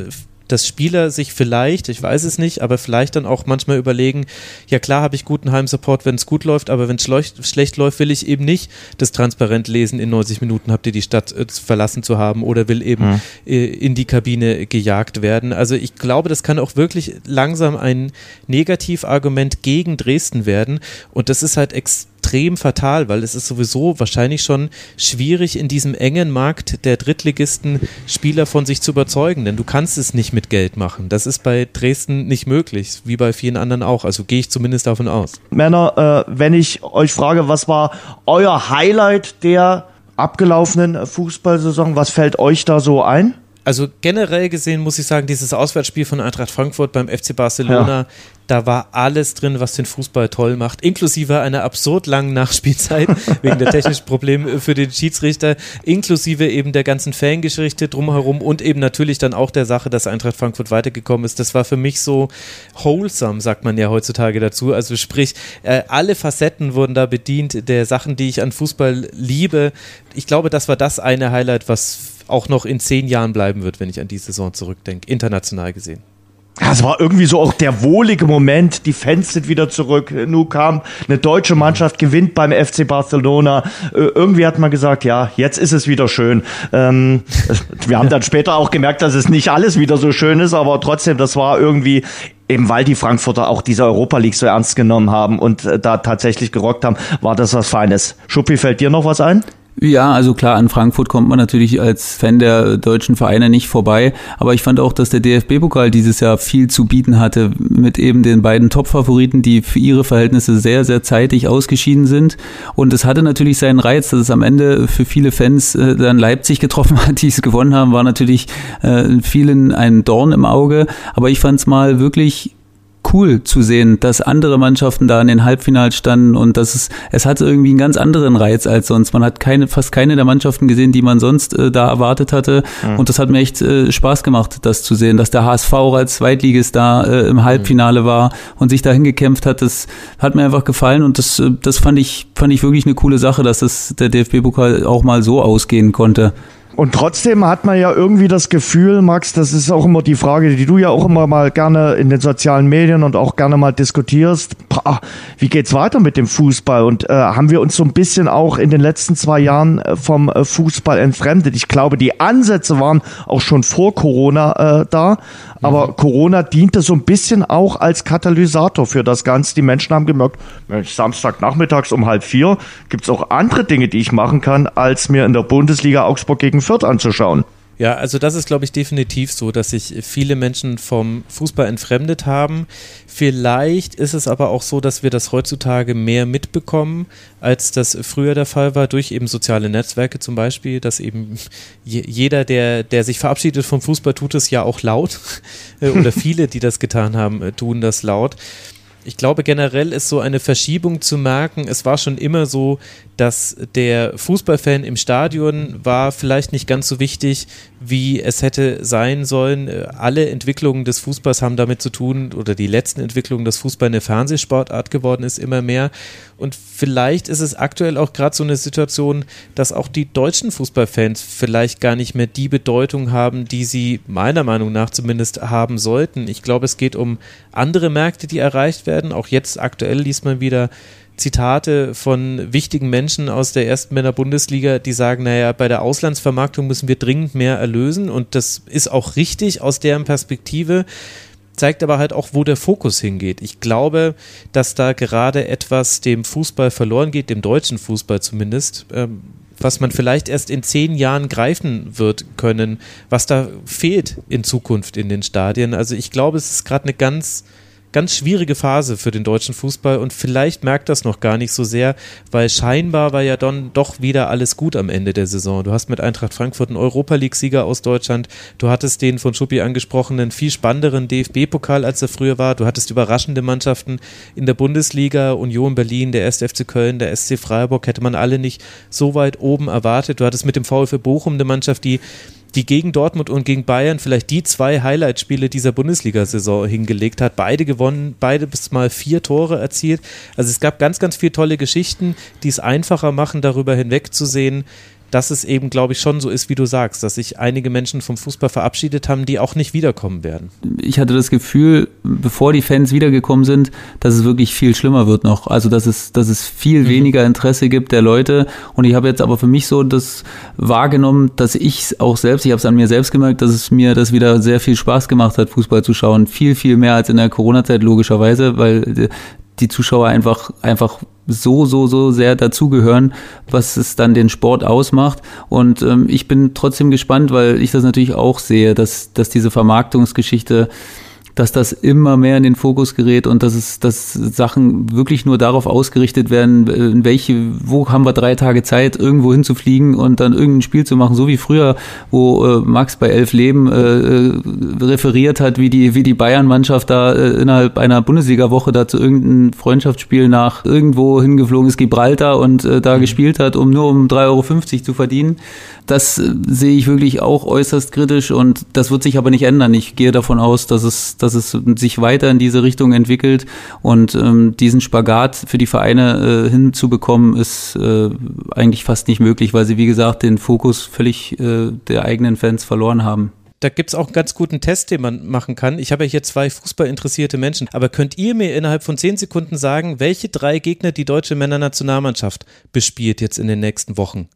dass Spieler sich vielleicht, ich weiß es nicht, aber vielleicht dann auch manchmal überlegen, ja klar habe ich guten Heimsupport, wenn es gut läuft, aber wenn es schlecht läuft, will ich eben nicht das transparent lesen, in 90 Minuten habt ihr die Stadt äh, verlassen zu haben oder will eben mhm. äh, in die Kabine gejagt werden. Also ich glaube, das kann auch wirklich langsam ein Negativargument gegen Dresden werden und das ist halt extrem extrem fatal, weil es ist sowieso wahrscheinlich schon schwierig in diesem engen Markt der Drittligisten Spieler von sich zu überzeugen, denn du kannst es nicht mit Geld machen. Das ist bei Dresden nicht möglich, wie bei vielen anderen auch. Also gehe ich zumindest davon aus. Männer, äh, wenn ich euch frage, was war euer Highlight der abgelaufenen Fußballsaison, was fällt euch da so ein? Also generell gesehen muss ich sagen, dieses Auswärtsspiel von Eintracht Frankfurt beim FC Barcelona, ja da war alles drin, was den Fußball toll macht, inklusive einer absurd langen Nachspielzeit *laughs* wegen der technischen Probleme für den Schiedsrichter, inklusive eben der ganzen Fangeschichte drumherum und eben natürlich dann auch der Sache, dass Eintracht Frankfurt weitergekommen ist. Das war für mich so wholesome, sagt man ja heutzutage dazu. Also sprich, äh, alle Facetten wurden da bedient der Sachen, die ich an Fußball liebe. Ich glaube, das war das eine Highlight, was auch noch in zehn Jahren bleiben wird, wenn ich an die Saison zurückdenke, international gesehen. Ja, es war irgendwie so auch der wohlige Moment. Die Fans sind wieder zurück. Nu kam eine deutsche Mannschaft, gewinnt beim FC Barcelona. Äh, irgendwie hat man gesagt, ja, jetzt ist es wieder schön. Ähm, *laughs* wir haben dann später auch gemerkt, dass es nicht alles wieder so schön ist, aber trotzdem, das war irgendwie eben weil die Frankfurter auch diese Europa League so ernst genommen haben und äh, da tatsächlich gerockt haben, war das was Feines. Schuppi, fällt dir noch was ein? Ja, also klar, an Frankfurt kommt man natürlich als Fan der deutschen Vereine nicht vorbei. Aber ich fand auch, dass der DFB-Pokal dieses Jahr viel zu bieten hatte mit eben den beiden Top-Favoriten, die für ihre Verhältnisse sehr, sehr zeitig ausgeschieden sind. Und es hatte natürlich seinen Reiz, dass es am Ende für viele Fans äh, dann Leipzig getroffen *laughs* hat, die es gewonnen haben, war natürlich äh, vielen ein Dorn im Auge. Aber ich fand es mal wirklich cool zu sehen, dass andere Mannschaften da in den Halbfinals standen und dass es, es hatte irgendwie einen ganz anderen Reiz als sonst. Man hat keine, fast keine der Mannschaften gesehen, die man sonst äh, da erwartet hatte. Mhm. Und das hat mir echt äh, Spaß gemacht, das zu sehen, dass der HSV als Zweitligist da äh, im Halbfinale mhm. war und sich dahin gekämpft hat. Das hat mir einfach gefallen und das, äh, das fand ich, fand ich wirklich eine coole Sache, dass das der DFB-Pokal auch mal so ausgehen konnte. Und trotzdem hat man ja irgendwie das Gefühl, Max, das ist auch immer die Frage, die du ja auch immer mal gerne in den sozialen Medien und auch gerne mal diskutierst. Boah, wie geht's weiter mit dem Fußball? Und äh, haben wir uns so ein bisschen auch in den letzten zwei Jahren äh, vom äh, Fußball entfremdet? Ich glaube, die Ansätze waren auch schon vor Corona äh, da, aber mhm. Corona diente so ein bisschen auch als Katalysator für das Ganze. Die Menschen haben gemerkt, Mensch, Samstagnachmittags um halb vier gibt's auch andere Dinge, die ich machen kann, als mir in der Bundesliga Augsburg gegen Fürth anzuschauen. Ja, also das ist, glaube ich, definitiv so, dass sich viele Menschen vom Fußball entfremdet haben. Vielleicht ist es aber auch so, dass wir das heutzutage mehr mitbekommen, als das früher der Fall war, durch eben soziale Netzwerke zum Beispiel, dass eben jeder, der, der sich verabschiedet vom Fußball, tut es ja auch laut. *laughs* Oder viele, die das getan haben, tun das laut. Ich glaube, generell ist so eine Verschiebung zu merken. Es war schon immer so, dass der Fußballfan im Stadion war vielleicht nicht ganz so wichtig, wie es hätte sein sollen. Alle Entwicklungen des Fußballs haben damit zu tun, oder die letzten Entwicklungen, dass Fußball eine Fernsehsportart geworden ist, immer mehr. Und vielleicht ist es aktuell auch gerade so eine Situation, dass auch die deutschen Fußballfans vielleicht gar nicht mehr die Bedeutung haben, die sie meiner Meinung nach zumindest haben sollten. Ich glaube, es geht um andere Märkte, die erreicht werden. Auch jetzt aktuell liest man wieder Zitate von wichtigen Menschen aus der ersten Männer Bundesliga, die sagen, naja, bei der Auslandsvermarktung müssen wir dringend mehr erlösen und das ist auch richtig aus deren Perspektive zeigt aber halt auch, wo der Fokus hingeht. Ich glaube, dass da gerade etwas dem Fußball verloren geht, dem deutschen Fußball zumindest, ähm, was man vielleicht erst in zehn Jahren greifen wird können, was da fehlt in Zukunft in den Stadien. Also ich glaube, es ist gerade eine ganz ganz schwierige Phase für den deutschen Fußball und vielleicht merkt das noch gar nicht so sehr, weil scheinbar war ja dann doch wieder alles gut am Ende der Saison. Du hast mit Eintracht Frankfurt einen Europa League-Sieger aus Deutschland, du hattest den von Schuppi angesprochenen viel spannenderen DFB-Pokal, als er früher war, du hattest überraschende Mannschaften in der Bundesliga, Union Berlin, der 1. FC Köln, der SC Freiburg, hätte man alle nicht so weit oben erwartet. Du hattest mit dem VfB Bochum eine Mannschaft, die die gegen Dortmund und gegen Bayern vielleicht die zwei Highlight-Spiele dieser Bundesliga-Saison hingelegt hat. Beide gewonnen, beide bis mal vier Tore erzielt. Also es gab ganz, ganz viele tolle Geschichten, die es einfacher machen, darüber hinwegzusehen, dass es eben, glaube ich, schon so ist, wie du sagst, dass sich einige Menschen vom Fußball verabschiedet haben, die auch nicht wiederkommen werden. Ich hatte das Gefühl, bevor die Fans wiedergekommen sind, dass es wirklich viel schlimmer wird noch. Also, dass es, dass es viel mhm. weniger Interesse gibt der Leute. Und ich habe jetzt aber für mich so das wahrgenommen, dass ich auch selbst, ich habe es an mir selbst gemerkt, dass es mir das wieder sehr viel Spaß gemacht hat, Fußball zu schauen. Viel, viel mehr als in der Corona-Zeit, logischerweise, weil die Zuschauer einfach, einfach so, so, so sehr dazugehören, was es dann den Sport ausmacht. Und ähm, ich bin trotzdem gespannt, weil ich das natürlich auch sehe, dass, dass diese Vermarktungsgeschichte dass das immer mehr in den Fokus gerät und dass es, dass Sachen wirklich nur darauf ausgerichtet werden, in welche, wo haben wir drei Tage Zeit, irgendwo hinzufliegen und dann irgendein Spiel zu machen, so wie früher, wo äh, Max bei Elf Leben äh, äh referiert hat, wie die, wie die Bayern-Mannschaft da äh, innerhalb einer Bundesliga-Woche da zu irgendeinem Freundschaftsspiel nach irgendwo hingeflogen ist, Gibraltar und äh, da mhm. gespielt hat, um nur um 3,50 Euro zu verdienen. Das äh, sehe ich wirklich auch äußerst kritisch und das wird sich aber nicht ändern. Ich gehe davon aus, dass es, dass es sich weiter in diese Richtung entwickelt und ähm, diesen Spagat für die Vereine äh, hinzubekommen, ist äh, eigentlich fast nicht möglich, weil sie, wie gesagt, den Fokus völlig äh, der eigenen Fans verloren haben da gibt es auch einen ganz guten Test, den man machen kann. Ich habe ja hier zwei fußballinteressierte Menschen, aber könnt ihr mir innerhalb von zehn Sekunden sagen, welche drei Gegner die deutsche Männernationalmannschaft bespielt jetzt in den nächsten Wochen?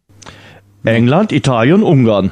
England, Italien, Ungarn.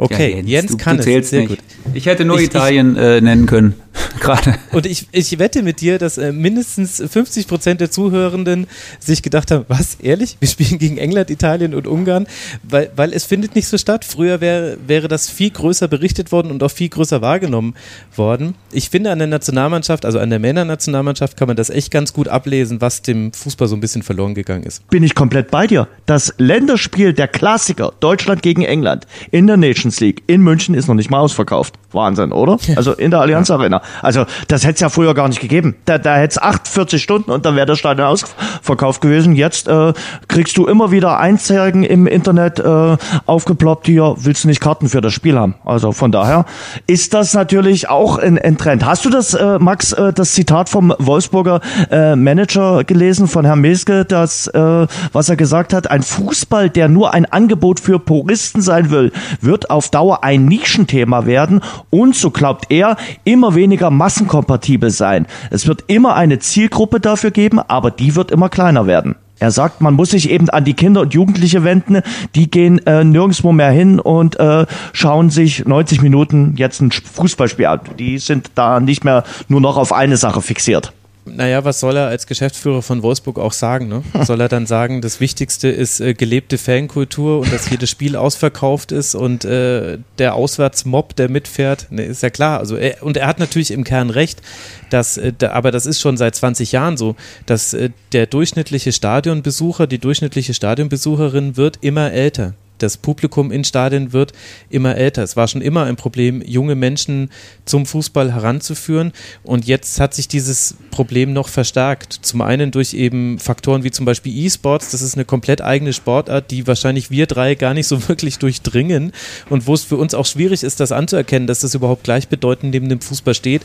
Okay, ja, Jens, Jens du, kann du es. Sehr nicht. gut. Ich hätte nur ich, Italien ich, äh, nennen können, *laughs* gerade. Und ich, ich wette mit dir, dass äh, mindestens 50 Prozent der Zuhörenden sich gedacht haben, was, ehrlich? Wir spielen gegen England, Italien und Ungarn, weil, weil es findet nicht so statt. Früher wär, wäre das viel größer berichtet worden und auch viel größer wahrgenommen worden. Ich finde an der Nationalmannschaft, also an der Männernationalmannschaft kann man das echt ganz gut ablesen, was dem Fußball so ein bisschen verloren gegangen ist. Bin ich komplett bei dir. Das Länderspiel der Klassiker, Deutschland gegen England, in der Nation Nations League in München ist noch nicht mal ausverkauft. Wahnsinn, oder? Also in der Allianz Arena. Also das hätte es ja früher gar nicht gegeben. Da, da hätte es 48 Stunden und dann wäre das Stadion ausverkauft gewesen. Jetzt äh, kriegst du immer wieder Einzeigen im Internet äh, aufgeploppt, hier willst du nicht Karten für das Spiel haben. Also von daher ist das natürlich auch ein, ein Trend. Hast du das, äh, Max, äh, das Zitat vom Wolfsburger äh, Manager gelesen von Herrn Meske, das, äh, was er gesagt hat, ein Fußball, der nur ein Angebot für Puristen sein will, wird auf Dauer ein Nischenthema werden und, so glaubt er, immer weniger massenkompatibel sein. Es wird immer eine Zielgruppe dafür geben, aber die wird immer kleiner werden. Er sagt, man muss sich eben an die Kinder und Jugendliche wenden. Die gehen äh, nirgendwo mehr hin und äh, schauen sich 90 Minuten jetzt ein Fußballspiel an. Die sind da nicht mehr nur noch auf eine Sache fixiert. Naja, was soll er als Geschäftsführer von Wolfsburg auch sagen? Ne? *laughs* Soll er dann sagen, das Wichtigste ist äh, gelebte Fankultur und dass jedes Spiel ausverkauft ist und äh, der Auswärtsmob, der mitfährt? Ne, ist ja klar. Also er, und er hat natürlich im Kern recht, dass, äh, da, aber das ist schon seit 20 Jahren so, dass äh, der durchschnittliche Stadionbesucher, die durchschnittliche Stadionbesucherin wird immer älter das Publikum in Stadien wird immer älter. Es war schon immer ein Problem, junge Menschen zum Fußball heranzuführen. Und jetzt hat sich dieses Problem noch verstärkt. Zum einen durch eben Faktoren wie zum Beispiel E-Sports. Das ist eine komplett eigene Sportart, die wahrscheinlich wir drei gar nicht so *laughs* wirklich durchdringen und wo es für uns auch schwierig ist, das anzuerkennen, dass das überhaupt gleichbedeutend neben dem Fußball steht.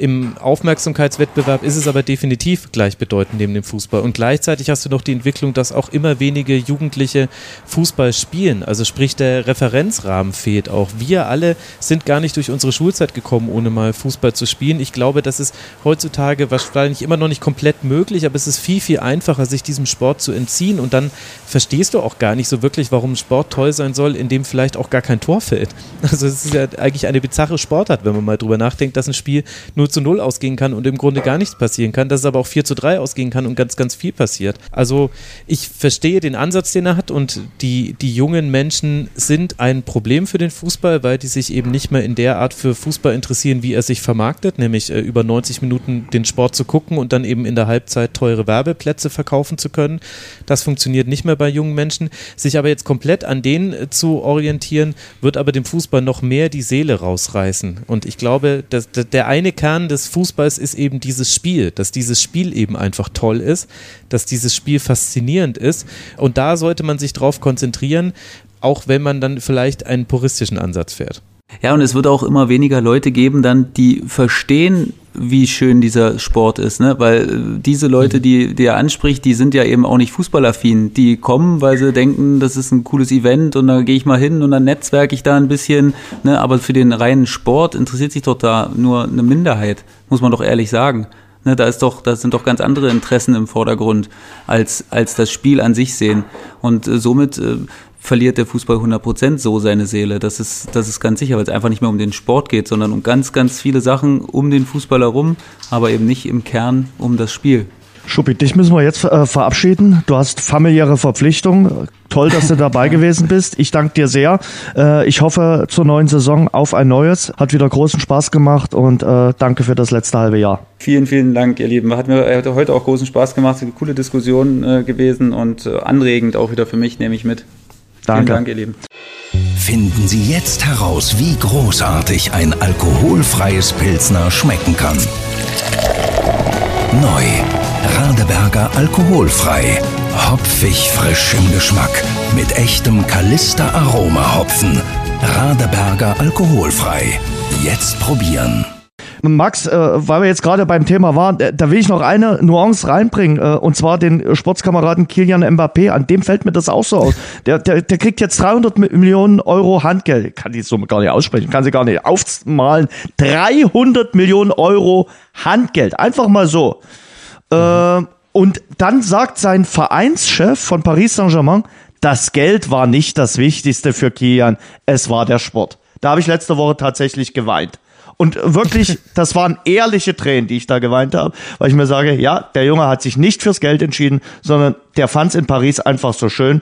Im Aufmerksamkeitswettbewerb ist es aber definitiv gleichbedeutend neben dem Fußball. Und gleichzeitig hast du noch die Entwicklung, dass auch immer wenige Jugendliche Fußball spielen. Also sprich, der Referenzrahmen fehlt auch. Wir alle sind gar nicht durch unsere Schulzeit gekommen, ohne mal Fußball zu spielen. Ich glaube, das ist heutzutage wahrscheinlich immer noch nicht komplett möglich, aber es ist viel, viel einfacher, sich diesem Sport zu entziehen. Und dann verstehst du auch gar nicht so wirklich, warum Sport toll sein soll, in dem vielleicht auch gar kein Tor fällt. *laughs* Also es ist ja eigentlich eine bizarre Sportart, wenn man mal drüber nachdenkt, dass ein Spiel nur zu 0 ausgehen kann und im Grunde gar nichts passieren kann, dass es aber auch 4 zu 3 ausgehen kann und ganz, ganz viel passiert. Also ich verstehe den Ansatz, den er hat und die, die jungen Menschen sind ein Problem für den Fußball, weil die sich eben nicht mehr in der Art für Fußball interessieren, wie er sich vermarktet, nämlich äh, über 90 Minuten den Sport zu gucken und dann eben in der Halbzeit teure Werbeplätze verkaufen zu können. Das funktioniert nicht mehr bei jungen Menschen. Sich aber jetzt komplett an denen äh, zu orientieren, wird aber dem Fußball noch mehr die Seele rausreißen. Und ich glaube, dass, der eine Kern Kern des Fußballs ist eben dieses Spiel, dass dieses Spiel eben einfach toll ist, dass dieses Spiel faszinierend ist. Und da sollte man sich drauf konzentrieren, auch wenn man dann vielleicht einen puristischen Ansatz fährt. Ja, und es wird auch immer weniger Leute geben, dann, die verstehen, wie schön dieser Sport ist, ne? Weil äh, diese Leute, mhm. die, die er anspricht, die sind ja eben auch nicht fußballaffin. Die kommen, weil sie denken, das ist ein cooles Event und da gehe ich mal hin und dann netzwerke ich da ein bisschen, ne? Aber für den reinen Sport interessiert sich doch da nur eine Minderheit, muss man doch ehrlich sagen. Ne, da ist doch, da sind doch ganz andere Interessen im Vordergrund als, als das Spiel an sich sehen. Und äh, somit äh, verliert der Fußball 100% so seine Seele. Das ist, das ist ganz sicher, weil es einfach nicht mehr um den Sport geht, sondern um ganz, ganz viele Sachen um den Fußball herum, aber eben nicht im Kern um das Spiel. Schuppi, dich müssen wir jetzt äh, verabschieden. Du hast familiäre Verpflichtungen. Toll, dass du dabei *laughs* gewesen bist. Ich danke dir sehr. Äh, ich hoffe zur neuen Saison auf ein neues. Hat wieder großen Spaß gemacht und äh, danke für das letzte halbe Jahr. Vielen, vielen Dank, ihr Lieben. Hat mir hat heute auch großen Spaß gemacht. Eine coole Diskussion äh, gewesen und äh, anregend auch wieder für mich, nehme ich mit. Danke. Vielen Dank, ihr Lieben. Finden Sie jetzt heraus, wie großartig ein alkoholfreies Pilsner schmecken kann. Neu. Radeberger alkoholfrei. Hopfig frisch im Geschmack. Mit echtem Kalister Aroma Hopfen. Radeberger alkoholfrei. Jetzt probieren. Max, äh, weil wir jetzt gerade beim Thema waren, äh, da will ich noch eine Nuance reinbringen, äh, und zwar den Sportskameraden Kilian Mbappé. An dem fällt mir das auch so aus. Der, der, der kriegt jetzt 300 Millionen Euro Handgeld. Kann die Summe gar nicht aussprechen, kann sie gar nicht aufmalen. 300 Millionen Euro Handgeld. Einfach mal so. Mhm. und dann sagt sein Vereinschef von Paris Saint-Germain, das Geld war nicht das Wichtigste für Kilian, es war der Sport. Da habe ich letzte Woche tatsächlich geweint. Und wirklich, *laughs* das waren ehrliche Tränen, die ich da geweint habe, weil ich mir sage, ja, der Junge hat sich nicht fürs Geld entschieden, sondern der fand es in Paris einfach so schön.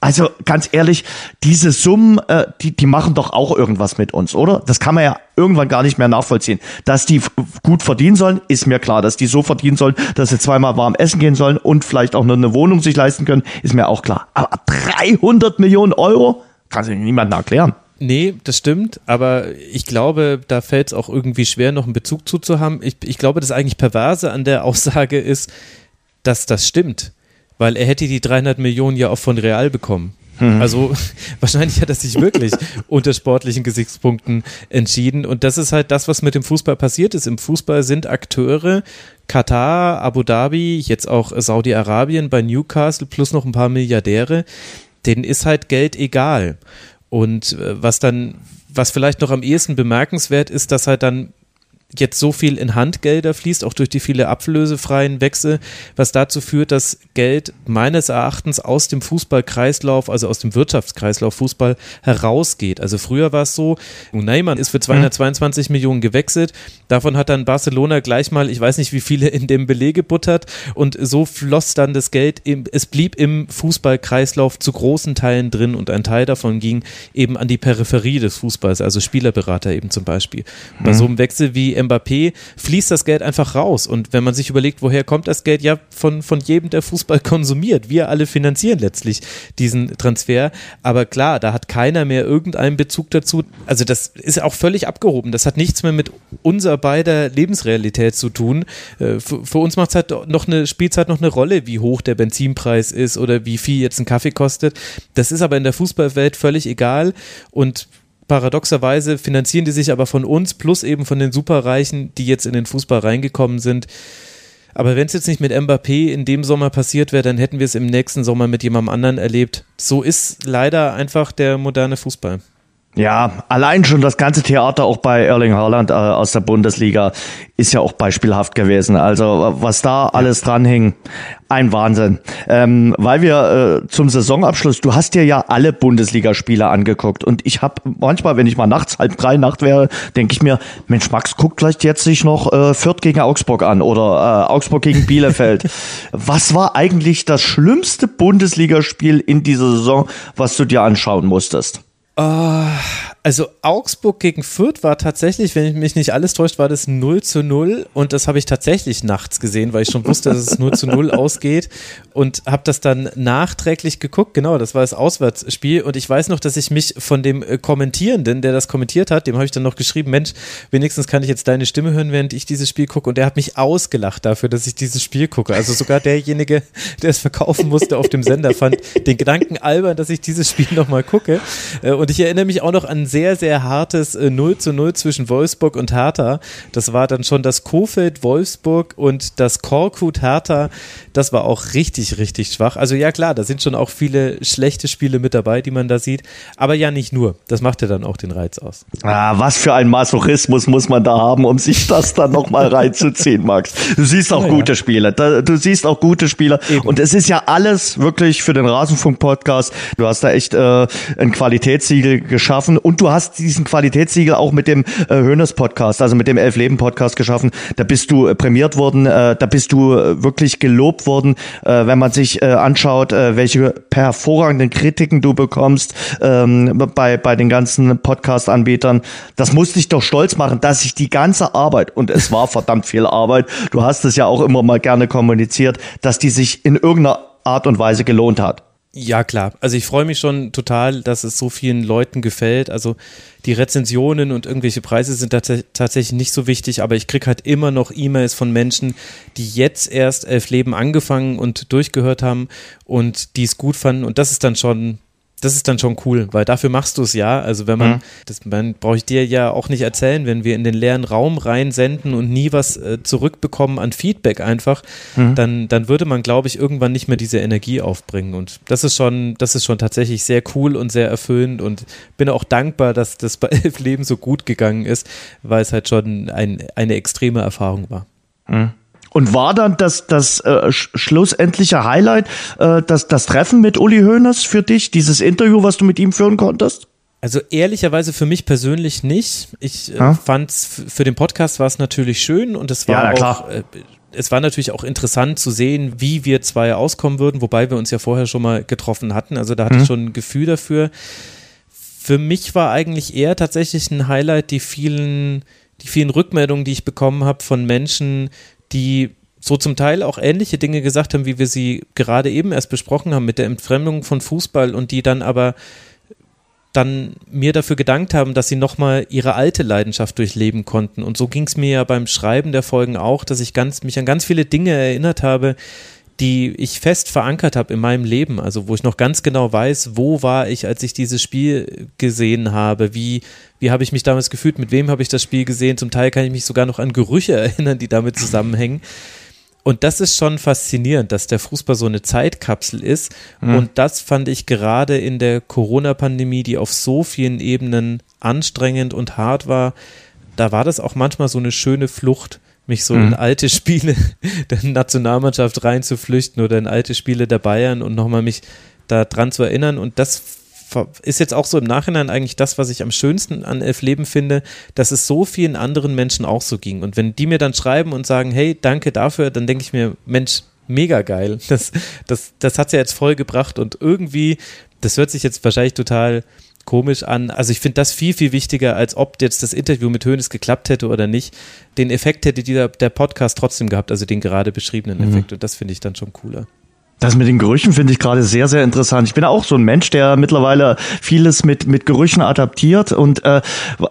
Also ganz ehrlich, diese Summen, äh, die, die machen doch auch irgendwas mit uns, oder? Das kann man ja irgendwann gar nicht mehr nachvollziehen. Dass die gut verdienen sollen, ist mir klar. Dass die so verdienen sollen, dass sie zweimal warm essen gehen sollen und vielleicht auch nur eine Wohnung sich leisten können, ist mir auch klar. Aber 300 Millionen Euro kann sich niemandem erklären. Nee, das stimmt, aber ich glaube, da fällt es auch irgendwie schwer, noch einen Bezug zu, haben. Ich, ich glaube, das eigentlich Perverse an der *laughs* Aussage ist, dass das stimmt, weil er hätte die 300 Millionen ja auch von Real bekommen. Hm. Also *laughs* wahrscheinlich hat er sich wirklich *laughs* unter sportlichen Gesichtspunkten entschieden. Und das ist halt das, was mit dem Fußball passiert ist. Im Fußball sind Akteure, Katar, Abu Dhabi, jetzt auch Saudi-Arabien bei Newcastle plus noch ein paar Milliardäre, denen ist halt Geld egal. Und äh, was dann, was vielleicht noch am ehesten bemerkenswert ist, dass halt dann jetzt so viel in Handgelder fließt, auch durch die viele ablösefreien Wechsel, was dazu führt, dass Geld meines Erachtens aus dem Fußballkreislauf, also aus dem Wirtschaftskreislauf Fußball herausgeht. Also früher war es so, Neymar ist für 222 mhm. Millionen gewechselt, davon hat dann Barcelona gleich mal, ich weiß nicht wie viele in dem Beleg gebuttert und so floss dann das Geld, im, es blieb im Fußballkreislauf zu großen Teilen drin und ein Teil davon ging eben an die Peripherie des Fußballs, also Spielerberater eben zum Beispiel. Mhm. Bei so einem Wechsel wie Mbappé fließt das Geld einfach raus. Und wenn man sich überlegt, woher kommt das Geld, ja, von, von jedem, der Fußball *laughs* konsumiert. Wir alle finanzieren letztlich diesen Transfer. Aber klar, da hat keiner mehr irgendeinen Bezug dazu. Also das ist auch völlig abgehoben. Das hat nichts mehr mit unser beider Lebensrealität zu tun. Äh, für, für uns macht es halt noch eine, spielt halt noch eine Rolle, wie hoch der Benzinpreis ist oder wie viel jetzt ein Kaffee kostet. Das ist aber in der Fußballwelt völlig egal. Und paradoxerweise finanzieren die sich aber von uns plus eben von den Superreichen, die jetzt in den Fußball reingekommen sind. Aber wenn es jetzt nicht mit Mbappé in dem Sommer passiert wäre, dann hätten wir es im nächsten Sommer mit jemandem anderen erlebt. So ist leider einfach der moderne Fußball. Ja, allein schon das ganze Theater auch bei Erling Haaland äh, aus der Bundesliga ist ja auch beispielhaft gewesen. Also was da alles dran hing, ein Wahnsinn. Ähm, weil wir äh, zum Saisonabschluss, du hast dir ja alle Bundesligaspiele angeguckt und ich habe manchmal, wenn ich mal nachts halb drei Nacht wäre, denke ich mir, Mensch Max, guckt vielleicht jetzt sich noch äh, Fürth gegen Augsburg an oder äh, Augsburg gegen Bielefeld. *laughs* was war eigentlich das schlimmste Bundesligaspiel in dieser Saison, was du dir anschauen musstest? Uh, also Augsburg gegen Fürth war tatsächlich, wenn mich nicht alles täuscht, war das 0 zu 0 und das habe ich tatsächlich nachts gesehen, weil ich schon wusste, dass es 0 zu 0 *laughs* ausgeht. Und habe das dann nachträglich geguckt. Genau, das war das Auswärtsspiel. Und ich weiß noch, dass ich mich von dem äh, Kommentierenden, der das kommentiert hat, dem habe ich dann noch geschrieben, Mensch, wenigstens kann ich jetzt deine Stimme hören, während ich dieses Spiel gucke. Und der hat mich ausgelacht dafür, dass ich dieses Spiel gucke. Also sogar derjenige, *laughs* der es verkaufen musste auf dem Sender, fand den Gedanken albern, dass ich dieses Spiel nochmal gucke. Äh, und ich erinnere mich auch noch an sehr, sehr hartes äh, 0 zu 0 zwischen Wolfsburg und Hertha. Das war dann schon das Kofeld Wolfsburg und das Korkut Hertha. Das war auch richtig, richtig schwach. Also ja klar, da sind schon auch viele schlechte Spiele mit dabei, die man da sieht. Aber ja nicht nur. Das macht ja dann auch den Reiz aus. Ah, was für ein Masochismus muss man da haben, um sich das dann nochmal reinzuziehen, Max. Du siehst auch ja, gute ja. Spiele. Du siehst auch gute Spieler. Eben. Und es ist ja alles wirklich für den Rasenfunk-Podcast. Du hast da echt äh, ein Qualitätssiegel geschaffen und du hast diesen Qualitätssiegel auch mit dem äh, Podcast, also mit dem Elf Leben Podcast geschaffen. Da bist du äh, prämiert worden, äh, da bist du äh, wirklich gelobt worden, äh, wenn man sich äh, anschaut, äh, welche hervorragenden Kritiken du bekommst ähm, bei, bei den ganzen Podcast-Anbietern. Das muss dich doch stolz machen, dass sich die ganze Arbeit, und es war verdammt viel Arbeit, du hast es ja auch immer mal gerne kommuniziert, dass die sich in irgendeiner Art und Weise gelohnt hat. Ja, klar. Also ich freue mich schon total, dass es so vielen Leuten gefällt. Also die Rezensionen und irgendwelche Preise sind tatsächlich nicht so wichtig, aber ich kriege halt immer noch E-Mails von Menschen, die jetzt erst Elf Leben angefangen und durchgehört haben und die es gut fanden. Und das ist dann schon das ist dann schon cool, weil dafür machst du es ja. Also wenn man, mhm. das brauche ich dir ja auch nicht erzählen, wenn wir in den leeren Raum reinsenden und nie was äh, zurückbekommen an Feedback einfach, mhm. dann, dann würde man, glaube ich, irgendwann nicht mehr diese Energie aufbringen. Und das ist schon, das ist schon tatsächlich sehr cool und sehr erfüllend und bin auch dankbar, dass das bei Elf Leben so gut gegangen ist, weil es halt schon ein, eine extreme Erfahrung war. Mhm. Und war dann das, das äh, schlussendliche Highlight äh, das, das Treffen mit Uli Hoeneß für dich, dieses Interview, was du mit ihm führen konntest? Also ehrlicherweise für mich persönlich nicht. Ich äh, fand für den Podcast war es natürlich schön und es war ja, auch, äh, es war natürlich auch interessant zu sehen, wie wir zwei auskommen würden, wobei wir uns ja vorher schon mal getroffen hatten. Also da hatte mhm. ich schon ein Gefühl dafür. Für mich war eigentlich eher tatsächlich ein Highlight die vielen, die vielen Rückmeldungen, die ich bekommen habe von Menschen, die so zum Teil auch ähnliche Dinge gesagt haben, wie wir sie gerade eben erst besprochen haben mit der Entfremdung von Fußball und die dann aber dann mir dafür gedankt haben, dass sie nochmal ihre alte Leidenschaft durchleben konnten. Und so ging es mir ja beim Schreiben der Folgen auch, dass ich ganz, mich an ganz viele Dinge erinnert habe, die ich fest verankert habe in meinem Leben, also wo ich noch ganz genau weiß, wo war ich, als ich dieses Spiel gesehen habe, wie, wie habe ich mich damals gefühlt, mit wem habe ich das Spiel gesehen, zum Teil kann ich mich sogar noch an Gerüche *laughs* erinnern, die damit zusammenhängen. Und das ist schon faszinierend, dass der Fußball so eine Zeitkapsel ist. Mhm. Und das fand ich gerade in der Corona-Pandemie, die auf so vielen Ebenen anstrengend und hart war, da war das auch manchmal so eine schöne Flucht mich so mhm. in alte Spiele *laughs* der Nationalmannschaft reinzuflüchten oder in alte Spiele der Bayern und nochmal mich da dran zu erinnern. Und das ist jetzt auch so im Nachhinein eigentlich das, was ich am schönsten an Elf Leben finde, dass es so vielen anderen Menschen auch so ging. Und wenn die mir dann schreiben und sagen, hey, danke dafür, dann denke ich mir, Mensch, mega geil. Das, das, das hat es ja jetzt voll gebracht und irgendwie, das hört sich jetzt wahrscheinlich total komisch an. Also ich finde das viel, viel wichtiger, als ob jetzt das Interview mit Hönes geklappt hätte oder nicht. Den Effekt hätte dieser, der Podcast trotzdem gehabt, also den gerade beschriebenen mhm. Effekt. Und das finde ich dann schon cooler. Das mit den Gerüchen finde ich gerade sehr, sehr interessant. Ich bin auch so ein Mensch, der mittlerweile vieles mit, mit Gerüchen adaptiert und äh,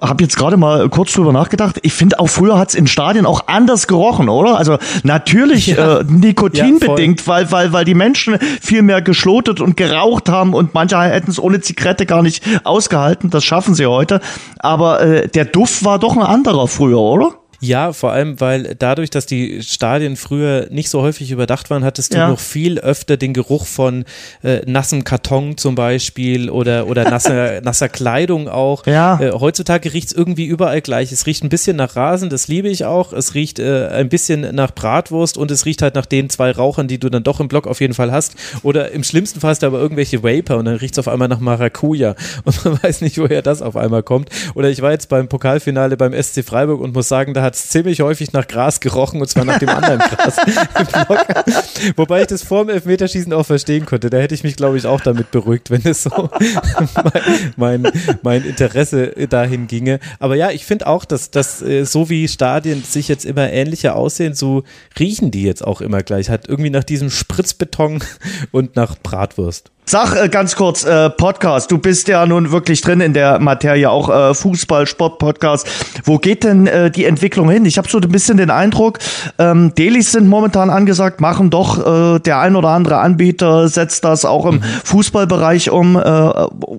habe jetzt gerade mal kurz drüber nachgedacht. Ich finde auch früher hat es in Stadien auch anders gerochen, oder? Also natürlich ja. äh, nikotinbedingt, ja, weil, weil, weil die Menschen viel mehr geschlotet und geraucht haben und manche hätten es ohne Zigarette gar nicht ausgehalten. Das schaffen sie heute. Aber äh, der Duft war doch ein anderer früher, oder? Ja, vor allem, weil dadurch, dass die Stadien früher nicht so häufig überdacht waren, hattest du ja. noch viel öfter den Geruch von äh, nassem Karton zum Beispiel oder, oder nasser, *laughs* nasser Kleidung auch. Ja. Äh, heutzutage riecht es irgendwie überall gleich. Es riecht ein bisschen nach Rasen, das liebe ich auch. Es riecht äh, ein bisschen nach Bratwurst und es riecht halt nach den zwei Rauchern, die du dann doch im Block auf jeden Fall hast. Oder im schlimmsten Fall hast du aber irgendwelche Vapor und dann riecht es auf einmal nach Maracuja und man *laughs* weiß nicht, woher das auf einmal kommt. Oder ich war jetzt beim Pokalfinale beim SC Freiburg und muss sagen, da hat hat es ziemlich häufig nach Gras gerochen und zwar nach dem anderen Gras. *laughs* Wobei ich das vor dem Elfmeterschießen auch verstehen konnte. Da hätte ich mich, glaube ich, auch damit beruhigt, wenn es so mein, *laughs* mein, mein, Interesse dahin ginge. Aber ja, ich finde auch, dass, dass äh, so wie Stadien sich jetzt immer ähnlicher aussehen, so riechen die jetzt auch immer gleich. Hat irgendwie nach diesem Spritzbeton und nach Bratwurst. Sag äh, ganz kurz, äh, Podcast, du bist ja nun wirklich drin in der Materie, auch äh, Fußball, Sport-Podcast. Wo geht denn äh, die Entwicklung hin? Ich habe so ein bisschen den Eindruck, ähm, Delis sind momentan angesagt, machen doch äh, der ein oder andere Anbieter, setzt das auch im mhm. Fußballbereich um. Äh,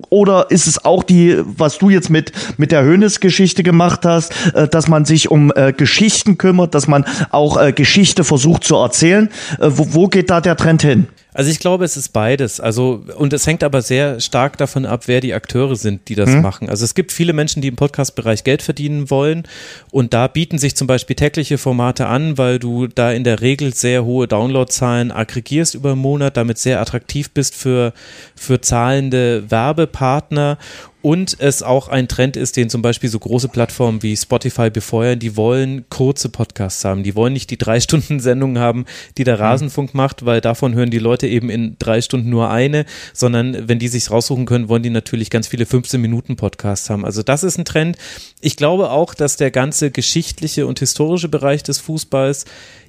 oder ist es auch die, was du jetzt mit, mit der Hönes-Geschichte gemacht hast, äh, dass man sich um äh, Geschichten kümmert, dass man auch äh, Geschichte versucht zu erzählen? Äh, wo, wo geht da der Trend hin? Also ich glaube, es ist beides. Also, und es hängt aber sehr stark davon ab, wer die Akteure sind, die das mhm. machen. Also es gibt viele Menschen, die im Podcast-Bereich Geld verdienen wollen. Und da bieten sich zum Beispiel tägliche Formate an, weil du da in der Regel sehr hohe Downloadzahlen aggregierst über einen Monat, damit sehr attraktiv bist für, für zahlende Werbepartner und es auch ein Trend ist, den zum Beispiel so große Plattformen wie Spotify befeuern, die wollen kurze Podcasts haben, die wollen nicht die drei Stunden Sendungen haben, die der mhm. Rasenfunk macht, weil davon hören die Leute eben in drei Stunden nur eine, sondern wenn die sich raussuchen können, wollen die natürlich ganz viele 15 Minuten Podcasts haben. Also das ist ein Trend. Ich glaube auch, dass der ganze geschichtliche und historische Bereich des Fußballs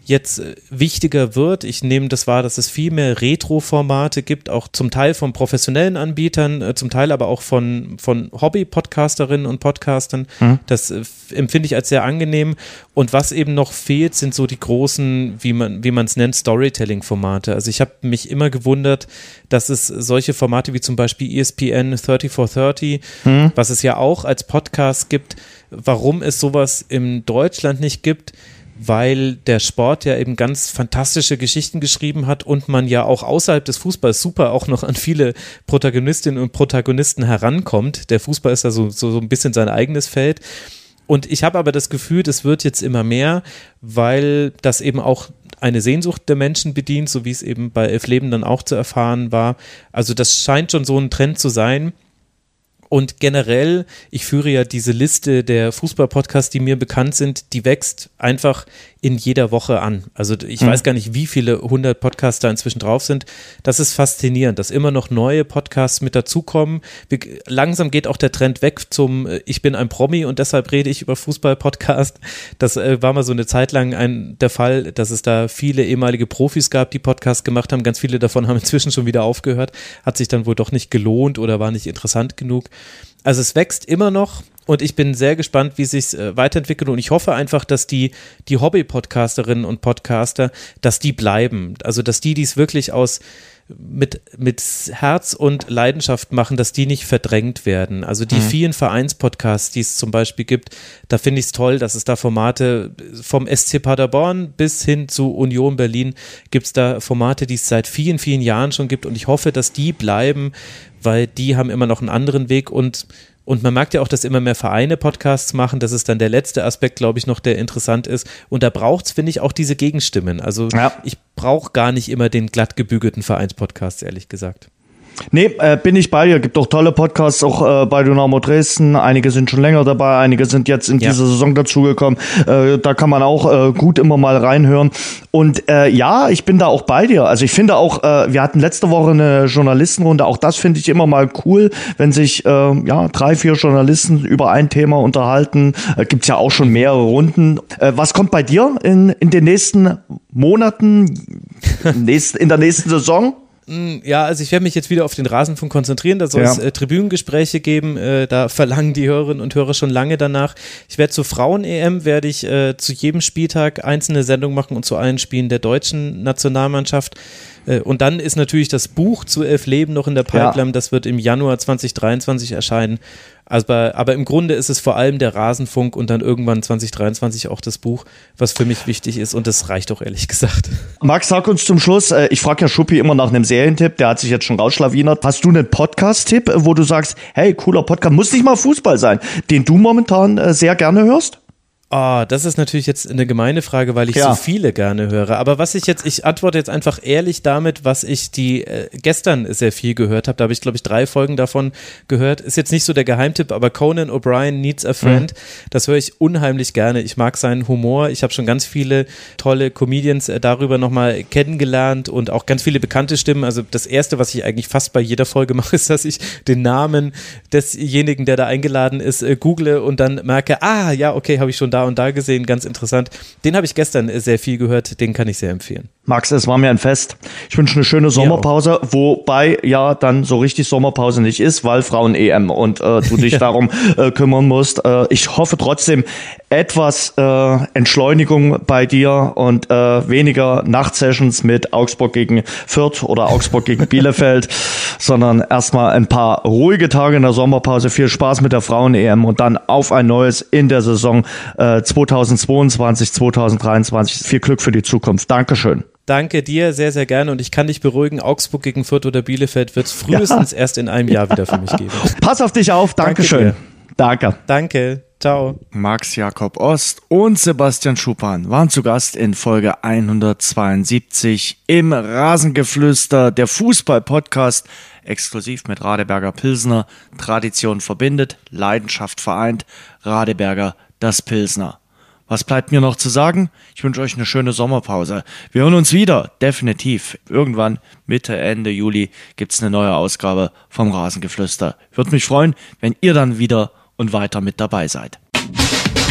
jetzt äh, wichtiger wird. Ich nehme das wahr, dass es viel mehr Retro-Formate gibt, auch zum Teil von professionellen Anbietern, äh, zum Teil aber auch von, von Hobby-Podcasterinnen und Podcastern. Mhm. Das äh, empfinde ich als sehr angenehm. Und was eben noch fehlt, sind so die großen, wie man wie man es nennt, Storytelling-Formate. Also ich habe mich immer gewundert, dass es solche Formate wie zum Beispiel ESPN 3430, mhm. was es ja auch als Podcast gibt, warum es sowas in Deutschland nicht gibt weil der Sport ja eben ganz fantastische Geschichten geschrieben hat und man ja auch außerhalb des Fußballs super auch noch an viele Protagonistinnen und Protagonisten herankommt. Der Fußball ist ja so, so, so ein bisschen sein eigenes Feld. Und ich habe aber das Gefühl, das wird jetzt immer mehr, weil das eben auch eine Sehnsucht der Menschen bedient, so wie es eben bei Elf Leben dann auch zu erfahren war. Also das scheint schon so ein Trend zu sein und generell, ich führe ja diese Liste der Fußball-Podcasts, die mir bekannt sind, die wächst einfach in jeder Woche an. Also ich mhm. weiß gar nicht, wie viele hundert Podcasts da inzwischen drauf sind. Das ist faszinierend, dass immer noch neue Podcasts mit dazukommen. Langsam geht auch der Trend weg zum äh, Ich bin ein Promi und deshalb rede ich über Fußball-Podcast. Das äh, war mal so eine Zeit lang ein, der Fall, dass es da viele ehemalige Profis gab, die Podcasts gemacht haben. Ganz viele davon *laughs* haben inzwischen schon wieder aufgehört. Hat sich dann wohl doch nicht gelohnt oder war nicht interessant genug. Also es wächst immer noch und ich bin sehr gespannt, wie es sich äh, weiterentwickelt und ich hoffe einfach, dass die, die Hobby-Podcasterinnen und Podcaster, dass die bleiben. Also dass die dies wirklich aus mit, mit Herz und Leidenschaft machen, dass die nicht verdrängt werden. Also die mhm. vielen Vereinspodcasts, die es zum Beispiel gibt, da finde ich es toll, dass es da Formate vom SC Paderborn bis hin zu Union Berlin gibt es da Formate, die es seit vielen, vielen Jahren schon gibt und ich hoffe, dass die bleiben, weil die haben immer noch einen anderen Weg und und man merkt ja auch, dass immer mehr Vereine Podcasts machen. Das ist dann der letzte Aspekt, glaube ich, noch, der interessant ist. Und da braucht es, finde ich, auch diese Gegenstimmen. Also ja. ich brauche gar nicht immer den glatt gebügelten Vereinspodcast, ehrlich gesagt. Nee, äh, bin ich bei dir. Gibt auch tolle Podcasts, auch äh, bei Dynamo Dresden. Einige sind schon länger dabei, einige sind jetzt in ja. dieser Saison dazugekommen. Äh, da kann man auch äh, gut immer mal reinhören. Und äh, ja, ich bin da auch bei dir. Also ich finde auch, äh, wir hatten letzte Woche eine Journalistenrunde. Auch das finde ich immer mal cool, wenn sich ja drei, vier Journalisten über ein Thema unterhalten. Gibt's ja auch schon mehrere Runden. Was kommt bei dir in, in den nächsten Monaten, *laughs* in der nächsten Saison? Hm, ja, also ich werde mich jetzt wieder auf den Rasenfunk konzentrieren. Da soll es ja. äh, Tribünengespräche geben. Äh, da verlangen die Hörerinnen und Hörer schon lange danach. Ich werde zur Frauen-EM werde ich äh, zu jedem Spieltag einzelne Sendungen machen und zu allen Spielen der deutschen Nationalmannschaft. Äh, und dann ist natürlich das Buch zu Elf Leben noch in der Pipeline. Ja. Das wird im Januar 2023 erscheinen. Also bei, aber im Grunde ist es vor allem der Rasenfunk und dann irgendwann 2023 auch das Buch, was für mich wichtig ist und das reicht auch ehrlich gesagt. Max, sag uns zum Schluss, äh, ich frage ja Schuppi immer nach einem Serientipp, der hat sich jetzt schon rausschlawinert. Hast du einen Podcast-Tipp, wo du sagst, hey, cooler Podcast, muss nicht mal Fußball sein, den du momentan äh, sehr gerne hörst? Oh, das ist natürlich jetzt eine gemeine Frage, weil ich ja. so viele gerne höre. Aber was ich jetzt, ich antworte jetzt einfach ehrlich damit, was ich die äh, gestern sehr viel gehört habe. Da habe ich, glaube ich, drei Folgen davon gehört. Ist jetzt nicht so der Geheimtipp, aber Conan O'Brien Needs a Friend, mhm. das höre ich unheimlich gerne. Ich mag seinen Humor. Ich habe schon ganz viele tolle Comedians äh, darüber nochmal kennengelernt und auch ganz viele bekannte Stimmen. Also das Erste, was ich eigentlich fast bei jeder Folge *laughs* mache, ist, dass ich den Namen desjenigen, der da eingeladen ist, äh, google und dann merke, ah, ja, okay, habe ich schon da und da gesehen, ganz interessant. Den habe ich gestern sehr viel gehört, den kann ich sehr empfehlen. Max, es war mir ein Fest. Ich wünsche eine schöne Sommerpause, wobei ja dann so richtig Sommerpause nicht ist, weil Frauen EM und äh, du dich *laughs* darum äh, kümmern musst. Äh, ich hoffe trotzdem etwas äh, Entschleunigung bei dir und äh, weniger Nachtsessions mit Augsburg gegen Fürth oder Augsburg gegen *laughs* Bielefeld, sondern erstmal ein paar ruhige Tage in der Sommerpause. Viel Spaß mit der Frauen EM und dann auf ein neues in der Saison äh, 2022, 2023. Viel Glück für die Zukunft. Dankeschön. Danke dir sehr, sehr gerne und ich kann dich beruhigen, Augsburg gegen Fürth oder Bielefeld wird es frühestens ja. erst in einem Jahr wieder für mich *laughs* geben. Pass auf dich auf, Dankeschön. Danke Danke. Danke. Ciao. Max Jakob Ost und Sebastian Schupan waren zu Gast in Folge 172 im Rasengeflüster, der Fußball-Podcast, exklusiv mit Radeberger Pilsner. Tradition verbindet, Leidenschaft vereint. Radeberger, das Pilsner. Was bleibt mir noch zu sagen? Ich wünsche euch eine schöne Sommerpause. Wir hören uns wieder, definitiv. Irgendwann Mitte, Ende Juli gibt's eine neue Ausgabe vom Rasengeflüster. Würde mich freuen, wenn ihr dann wieder und weiter mit dabei seid.